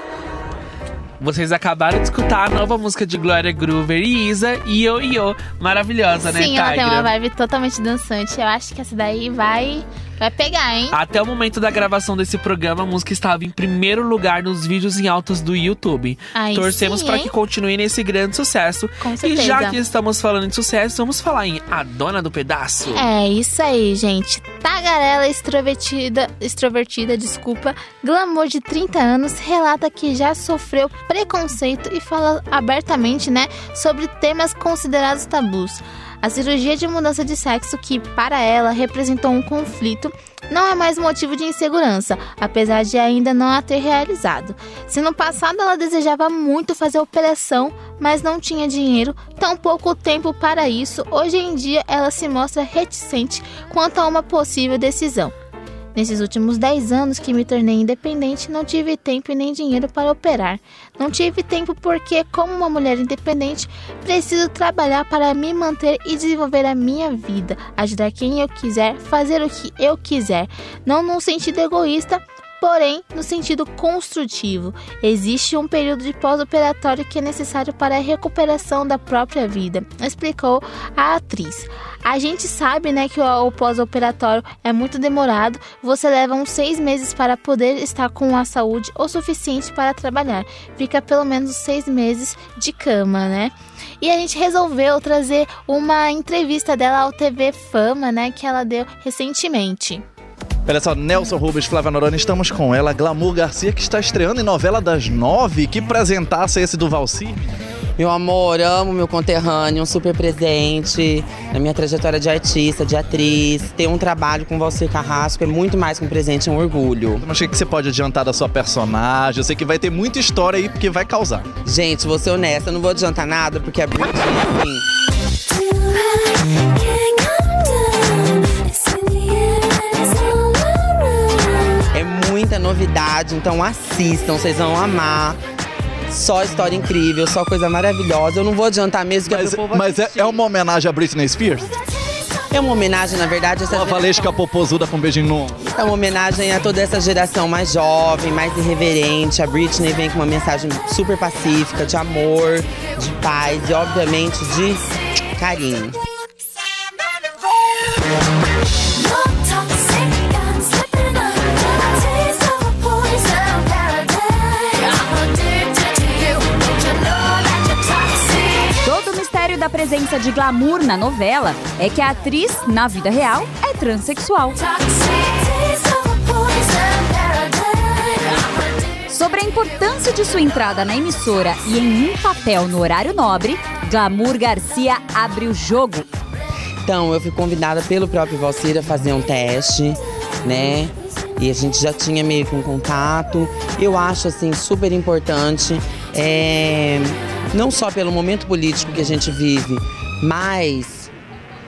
Vocês acabaram de escutar a nova música de Glória Groover e Isa, Yo Yo. Maravilhosa, né, Sim, ela tem uma vibe totalmente dançante. Eu acho que essa daí vai, vai pegar, hein? Até o momento da gravação desse programa, a música estava em primeiro lugar nos vídeos em altos do YouTube. Aí Torcemos para que continue nesse grande sucesso. Com e certeza. já que estamos falando em sucesso, vamos falar em A Dona do Pedaço. É isso aí, gente. Tagarela extrovertida, extrovertida, desculpa, glamour de 30 anos, relata que já sofreu preconceito e fala abertamente, né, sobre temas considerados tabus. A cirurgia de mudança de sexo, que para ela representou um conflito, não é mais motivo de insegurança, apesar de ainda não a ter realizado. Se no passado ela desejava muito fazer operação, mas não tinha dinheiro, tão pouco tempo para isso, hoje em dia ela se mostra reticente quanto a uma possível decisão. Nesses últimos 10 anos que me tornei independente, não tive tempo e nem dinheiro para operar. Não tive tempo porque, como uma mulher independente, preciso trabalhar para me manter e desenvolver a minha vida, ajudar quem eu quiser, fazer o que eu quiser, não num sentido egoísta, porém no sentido construtivo. Existe um período de pós-operatório que é necessário para a recuperação da própria vida, explicou a atriz. A gente sabe, né, que o, o pós-operatório é muito demorado. Você leva uns seis meses para poder estar com a saúde o suficiente para trabalhar. Fica pelo menos seis meses de cama, né? E a gente resolveu trazer uma entrevista dela ao TV Fama, né, que ela deu recentemente. Olha só, Nelson Rubens, Flávia Noroni, estamos com ela, Glamour Garcia, que está estreando em novela das nove. Que presentaço é esse do Valci? Meu amor, amo meu conterrâneo, um super presente na minha trajetória de artista, de atriz. Ter um trabalho com você, Carrasco, é muito mais que um presente, é um orgulho. Mas o que você pode adiantar da sua personagem? Eu sei que vai ter muita história aí, porque vai causar. Gente, vou ser honesta, eu não vou adiantar nada, porque a Britney, assim, novidade, então assistam, vocês vão amar. Só história incrível, só coisa maravilhosa. Eu não vou adiantar mesmo que Mas, é pro povo mas é, é uma homenagem a Britney Spears? É uma homenagem, na verdade, essa Uma Valesca Popozuda com um beijinho no. É uma homenagem a toda essa geração mais jovem, mais irreverente. A Britney vem com uma mensagem super pacífica, de amor, de paz e, obviamente, de carinho. Da presença de glamour na novela é que a atriz, na vida real, é transexual. Sobre a importância de sua entrada na emissora e em um papel no horário nobre, Glamour Garcia abre o jogo. Então, eu fui convidada pelo próprio Valcir a fazer um teste, né? E a gente já tinha meio que um contato. Eu acho, assim, super importante, é, não só pelo momento político que a gente vive, mas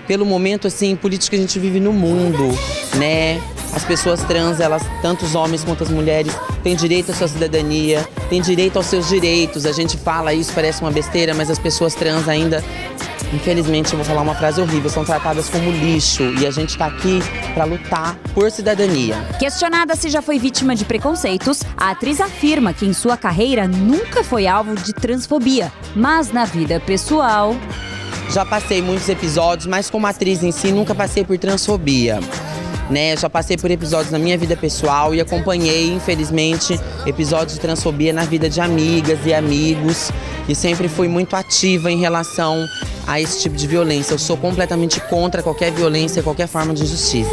pelo momento, assim, político que a gente vive no mundo, né? As pessoas trans, elas, tanto os homens quanto as mulheres, têm direito à sua cidadania, têm direito aos seus direitos. A gente fala isso, parece uma besteira, mas as pessoas trans ainda, infelizmente, eu vou falar uma frase horrível, são tratadas como lixo. E a gente tá aqui pra lutar por cidadania. Questionada se já foi vítima de preconceitos, a atriz afirma que em sua carreira nunca foi alvo de transfobia, mas na vida pessoal. Já passei muitos episódios, mas como atriz em si, nunca passei por transfobia. Né, já passei por episódios na minha vida pessoal e acompanhei, infelizmente, episódios de transfobia na vida de amigas e amigos. E sempre fui muito ativa em relação a esse tipo de violência. Eu sou completamente contra qualquer violência, qualquer forma de injustiça.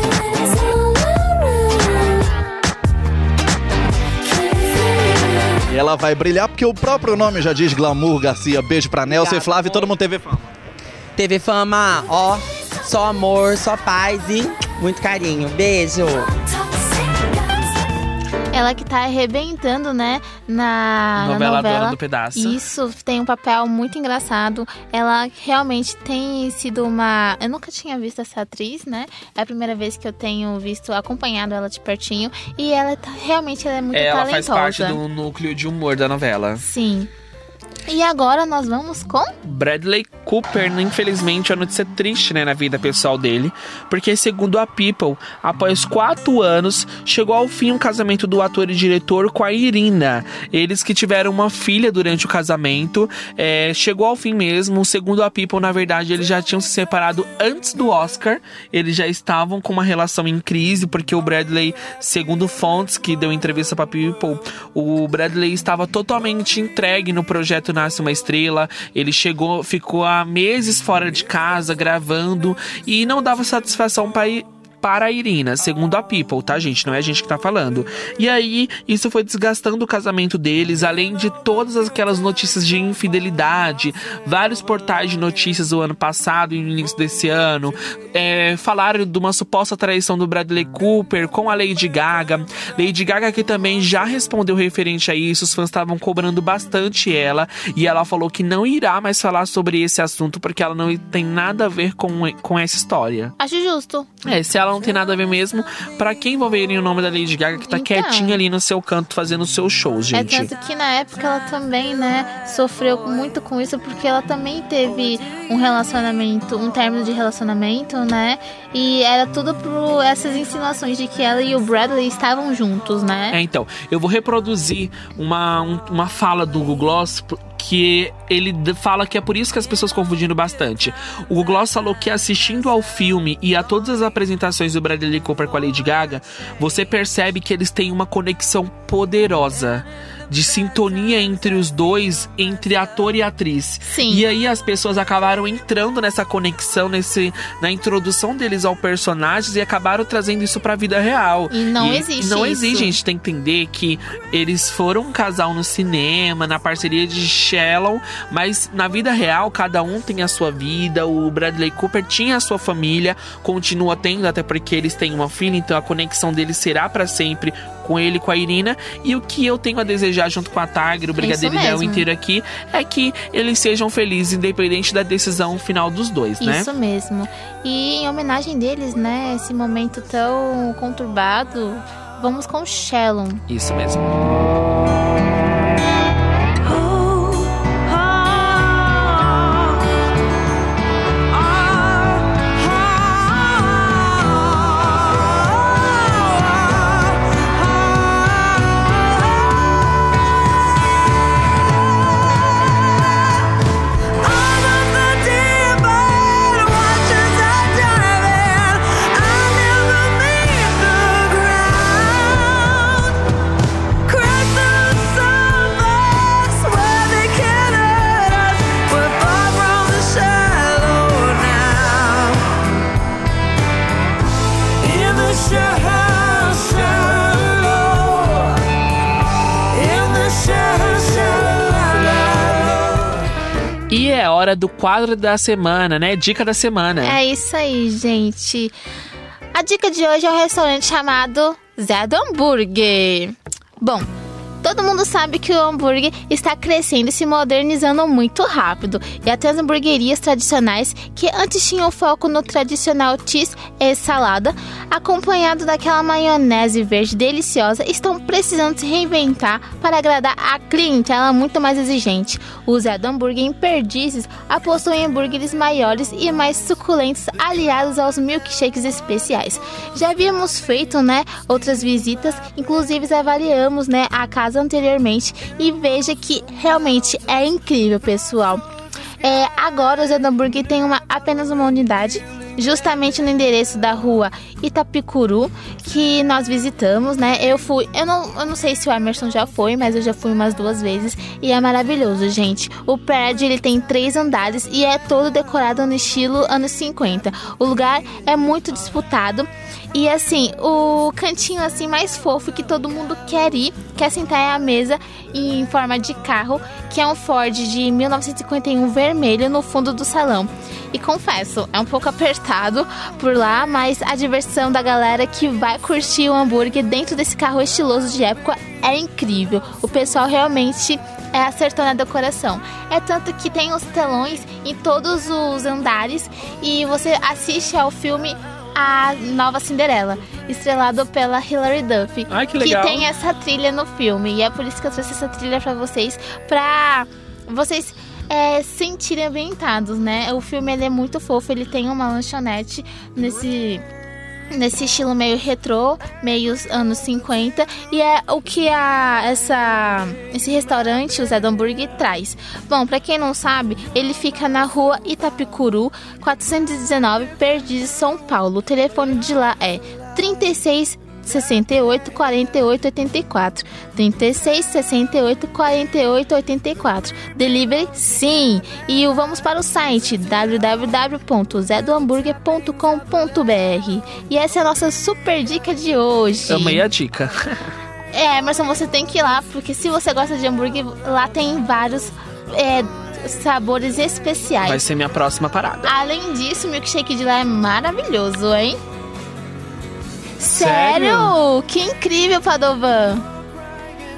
E ela vai brilhar porque o próprio nome já diz Glamour Garcia. Beijo pra Nelson e Flávio e todo mundo TV Fama. TV Fama, ó, só amor, só paz e muito carinho. Beijo. Ela que tá arrebentando, né, na na Novela novela. Dona do Pedaço. Isso, tem um papel muito engraçado. Ela realmente tem sido uma... Eu nunca tinha visto essa atriz, né? É a primeira vez que eu tenho visto, acompanhado ela de pertinho. E ela tá, realmente ela é muito Ela talentosa. faz parte do núcleo de humor da novela. Sim. E agora nós vamos com... Bradley Cooper, infelizmente, é uma notícia triste né, na vida pessoal dele, porque, segundo a People, após quatro anos, chegou ao fim o casamento do ator e diretor com a Irina. Eles que tiveram uma filha durante o casamento, é, chegou ao fim mesmo. Segundo a People, na verdade, eles já tinham se separado antes do Oscar, eles já estavam com uma relação em crise, porque o Bradley, segundo fontes que deu entrevista para People, o Bradley estava totalmente entregue no projeto Nasce uma Estrela. Ele chegou, ficou há meses fora de casa gravando e não dava satisfação para para a Irina, segundo a People, tá, gente? Não é a gente que tá falando. E aí, isso foi desgastando o casamento deles, além de todas aquelas notícias de infidelidade. Vários portais de notícias do ano passado e no início desse ano é, falaram de uma suposta traição do Bradley Cooper com a Lady Gaga. Lady Gaga que também já respondeu referente a isso, os fãs estavam cobrando bastante ela e ela falou que não irá mais falar sobre esse assunto porque ela não tem nada a ver com, com essa história. Acho justo. É, se ela não tem nada a ver mesmo, pra quem envolverem o nome da Lady Gaga que tá Então. quietinha ali no seu canto fazendo os seus shows, gente. É tanto que na época ela também, né, sofreu muito com isso, porque ela também teve um relacionamento, um término de relacionamento, né? E era tudo por essas insinuações de que ela e o Bradley estavam juntos, né? É, então, eu vou reproduzir uma, um- uma fala do Google Gloss que ele fala que é por isso que as pessoas confundindo bastante. O Gloss falou que assistindo ao filme e a todas as apresentações do Bradley Cooper com a Lady Gaga, você percebe que eles têm uma conexão poderosa. De sintonia entre os dois, entre ator e atriz. Sim. E aí as pessoas acabaram entrando nessa conexão, nesse, na introdução deles ao personagem e acabaram trazendo isso pra vida real. E não existe Não isso. existe, gente tem que entender que eles foram um casal no cinema, na parceria de Shallow, mas na vida real, cada um tem a sua vida. O Bradley Cooper tinha a sua família, continua tendo, até porque eles têm uma filha, então a conexão deles será pra sempre com ele e com a Irina. E o que eu tenho a desejar junto com a Tiger, o Ideal mesmo. inteiro aqui, é que eles sejam felizes, independente da decisão final dos dois, né? Isso mesmo. E em homenagem deles, né, esse momento tão conturbado, vamos com Shallon. Isso mesmo. Hora do quadro da semana, né? Dica da semana. É isso aí, gente. A dica de hoje é um restaurante chamado Zé do Hambúrguer. Bom, todo mundo sabe que o hambúrguer está crescendo e se modernizando muito rápido. E até as hamburguerias tradicionais, que antes tinham foco no tradicional cheese e salada, acompanhado daquela maionese verde deliciosa, estão precisando se reinventar para agradar a clientela muito mais exigente. O Zé do Hambúrguer em Perdizes apostou em hambúrgueres maiores e mais suculentos aliados aos milkshakes especiais. Já havíamos feito, né, outras visitas, inclusive avaliamos, né, a casa anteriormente e veja que realmente é incrível, pessoal. É, agora o Hambúrguer tem uma, apenas uma unidade, justamente no endereço da rua Itapicuru, que nós visitamos, né? Eu fui, eu não, eu não sei se o Emerson já foi, mas eu já fui umas duas vezes e é maravilhoso, gente. O prédio ele tem três andares e é todo decorado no estilo anos 50. O lugar é muito disputado. E assim, o cantinho assim mais fofo que todo mundo quer ir, quer sentar é a mesa em forma de carro, que é um Ford de 1951 vermelho no fundo do salão. E confesso, é um pouco apertado por lá, mas a da galera que vai curtir o hambúrguer dentro desse carro estiloso de época é incrível. O pessoal realmente é, acertou na decoração. É tanto que tem os telões em todos os andares e você assiste ao filme A Nova Cinderela, estrelado pela Hilary Duff. Ai, que legal. tem essa trilha no filme. E é por isso que eu trouxe essa trilha pra vocês, pra vocês é, sentirem ambientados, né? O filme ele é muito fofo, ele tem uma lanchonete nesse nesse estilo meio retrô, meio anos 50, e é o que a essa esse restaurante, o Zé do Hambúrguer, traz. Bom, pra quem não sabe, ele fica na rua Itapicuru, 419, Perdizes, São Paulo. O telefone de lá é 36 68 48 84 36 68 48 84 Delivery sim e vamos para o site www.zedohamburger.com.br e essa é a nossa super dica de hoje Amei a dica. é, Emerson, você tem que ir lá, porque se você gosta de hambúrguer, lá tem vários é, sabores especiais. Vai ser minha próxima parada. Além disso, o milkshake de lá é maravilhoso, hein? Sério? Sério? Que incrível, Padovan!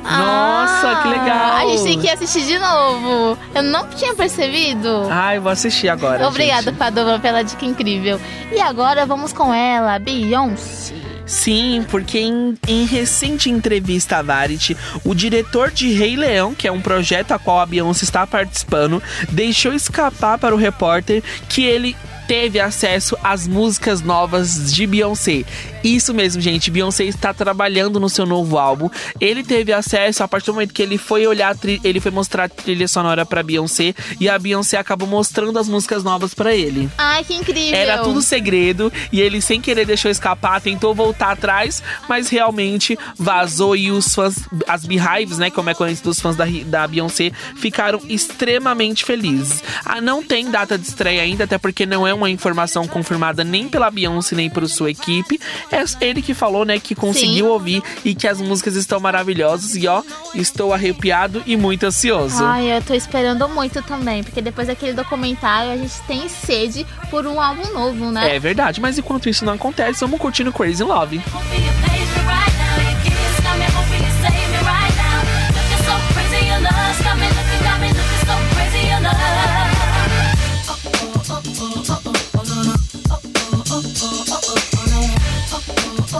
Nossa, que legal. A gente tem que assistir de novo. Eu não tinha percebido. Ai, vou assistir agora. Obrigada, gente. Padovan, pela dica incrível. E agora vamos com ela, Beyoncé. Sim, porque em, em recente entrevista à Variety, o diretor de Rei Leão, que é um projeto a qual a Beyoncé está participando, deixou escapar para o repórter que ele teve acesso às músicas novas de Beyoncé. Isso mesmo, gente. Beyoncé está trabalhando no seu novo álbum. Ele teve acesso a partir do momento que ele foi olhar, ele foi mostrar a trilha sonora para Beyoncé e a Beyoncé acabou mostrando as músicas novas para ele. Ai, que incrível. Era tudo segredo e ele, sem querer, deixou escapar, tentou voltar atrás, mas realmente vazou e os fãs, as Beehives, né, como é conhecido os fãs da, da Beyoncé, ficaram extremamente felizes. Ah, não tem data de estreia ainda, até porque não é uma informação confirmada nem pela Beyoncé nem por sua equipe. É ele que falou, né, que conseguiu Sim. ouvir e que as músicas estão maravilhosas e ó, estou arrepiado e muito ansioso. Ai, eu tô esperando muito também, porque depois daquele documentário a gente tem sede por um álbum novo, né? É verdade, mas enquanto isso não acontece, vamos curtindo Crazy Love.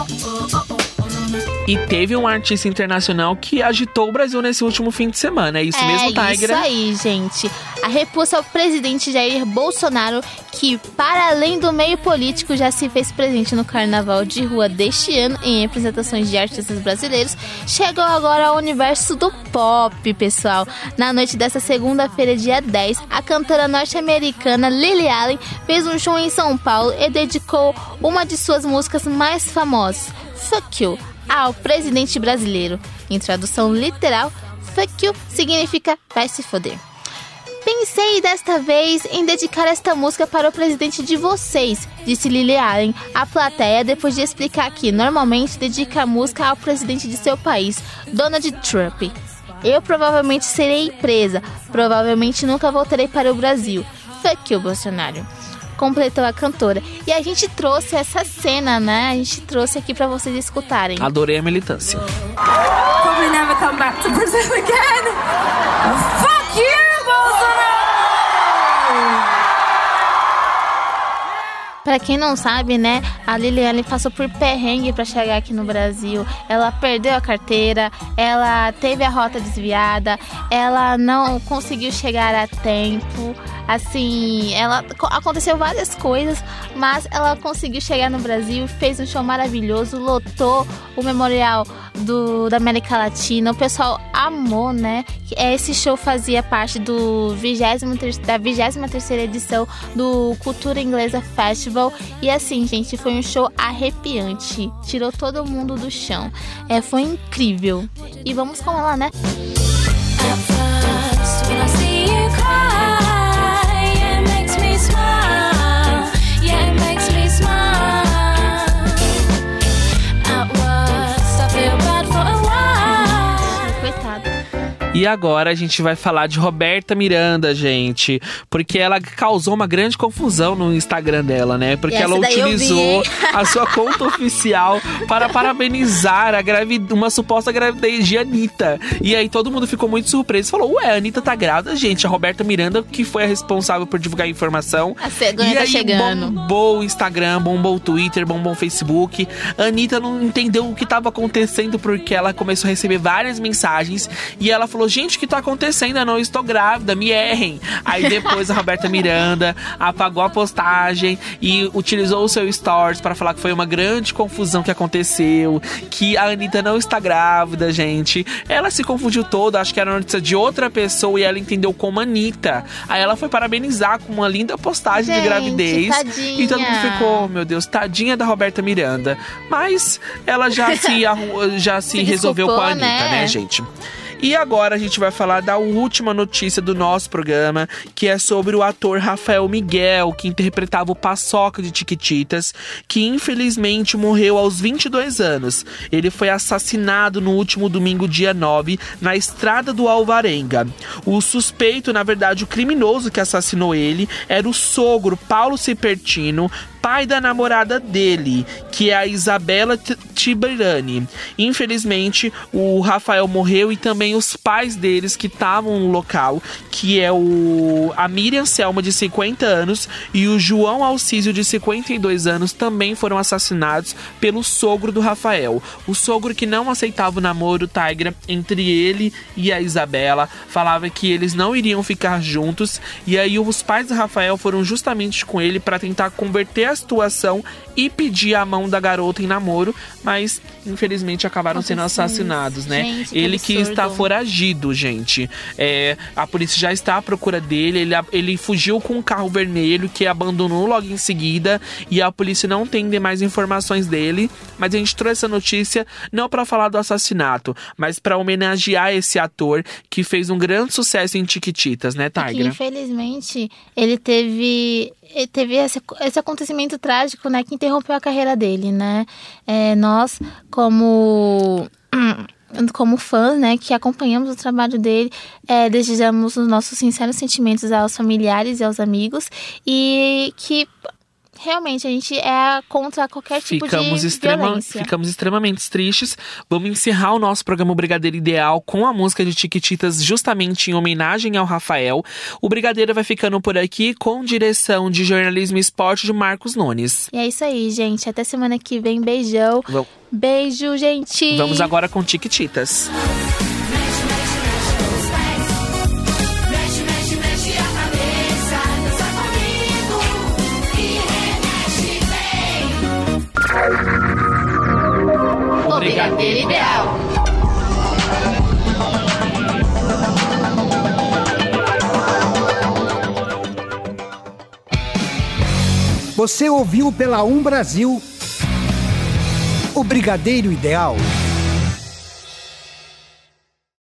oh, oh. oh. E teve um artista internacional que agitou o Brasil nesse último fim de semana. É isso é mesmo, Tigra? isso aí, gente. A repulsa ao presidente Jair Bolsonaro, que, para além do meio político, já se fez presente no carnaval de rua deste ano em representações de artistas brasileiros, chegou agora ao universo do pop, pessoal. Na noite dessa segunda-feira, dia 10, a cantora norte-americana Lily Allen fez um show em São Paulo e dedicou uma de suas músicas mais famosas, Fuck You, ao presidente brasileiro. Em tradução literal, fuck you significa vai se foder. Pensei desta vez em dedicar esta música para o presidente de vocês, disse Lily Allen à plateia depois de explicar que normalmente dedica a música ao presidente de seu país, Donald Trump. Eu provavelmente serei presa. Provavelmente nunca voltarei para o Brasil. Fuck you, Bolsonaro. Completou a cantora. E a gente trouxe essa cena, né? A gente trouxe aqui pra vocês escutarem. Adorei a militância. Probably never come back to Brazil again. Fuck you, Bolsonaro! Pra quem não sabe, né, a Liliane passou por perrengue pra chegar aqui no Brasil. Ela perdeu a carteira, ela teve a rota desviada, ela não conseguiu chegar a tempo. Assim, ela aconteceu várias coisas, mas ela conseguiu chegar no Brasil, fez um show maravilhoso, lotou o memorial do, da América Latina. O pessoal amou, né? Esse show fazia parte do 23, da 23 edição do Cultura Inglesa Festival. E assim, gente, foi um show arrepiante. Tirou todo mundo do chão. É, foi incrível. E vamos com ela, né? First, E agora a gente vai falar de Roberta Miranda, gente. Porque ela causou uma grande confusão no Instagram dela, né? Porque ela utilizou a sua conta oficial para parabenizar a gravid... uma suposta gravidez de Anitta. E aí todo mundo ficou muito surpreso. Falou, ué, a Anitta tá grávida, gente. A Roberta Miranda, que foi a responsável por divulgar a informação. A cegonha e tá aí chegando. bombou o Instagram, bombou o Twitter, bombou o Facebook. A Anitta não entendeu o que estava acontecendo porque ela começou a receber várias mensagens e ela falou: Gente, o que tá acontecendo? Eu não estou grávida, me errem. Aí depois a Roberta Miranda apagou a postagem e utilizou o seu stories para falar que foi uma grande confusão que aconteceu, que a Anitta não está grávida, gente. Ela se confundiu toda, acho que era notícia de outra pessoa e ela entendeu como Anitta. Aí ela foi parabenizar com uma linda postagem de Gente, gravidez. tadinha. E todo mundo ficou, meu Deus, tadinha da Roberta Miranda. Mas ela já se, já se, Se resolveu com a Anitta, né? né, gente? E agora a gente vai falar da última notícia do nosso programa, que é sobre o ator Rafael Miguel, que interpretava o Paçoca de Tiquititas, que infelizmente morreu aos 22 anos. Ele foi assassinado no último domingo, dia 9, na estrada do Alvarenga. O suspeito, na verdade, o criminoso que assassinou ele, era o sogro Paulo Cipertino, pai da namorada dele, que é a Isabela Tiberani. Infelizmente, o Rafael morreu e também os pais deles que estavam no local, que é o a Miriam Selma de 50 anos e o João Alcísio de 52 anos também foram assassinados pelo sogro do Rafael. O sogro que não aceitava o namoro Tigra entre ele e a Isabela, falava que eles não iriam ficar juntos e aí os pais do Rafael foram justamente com ele para tentar converter situação e pedir a mão da garota em namoro, mas infelizmente acabaram sendo assassinados, né? Gente, que ele que absurdo. está foragido, gente. É, a polícia já está à procura dele. Ele, ele fugiu com um carro vermelho que abandonou logo em seguida e a polícia não tem mais informações dele. Mas a gente trouxe essa notícia não para falar do assassinato, mas para homenagear esse ator que fez um grande sucesso em Tiquititas, né, que Tigra? infelizmente ele teve teve esse, esse acontecimento trágico, né, que interrompeu a carreira dele, né? É, nós como como fãs, né, que acompanhamos o trabalho dele, é, desejamos os nossos sinceros sentimentos aos familiares e aos amigos e que realmente a gente é contra qualquer tipo Ficamos, de extrema, violência. ficamos extremamente tristes. Vamos encerrar o nosso programa Brigadeiro Ideal com a música de Tiquititas, justamente em homenagem ao Rafael. O Brigadeiro vai ficando por aqui com direção de jornalismo e esporte de Marcos Nunes. E é isso aí, gente. Até semana que vem. Beijão. Vam- Beijo, gente. Vamos agora com Tiquititas. Mexe, Brigadeiro Ideal. Você ouviu pela Um Brasil o Brigadeiro Ideal.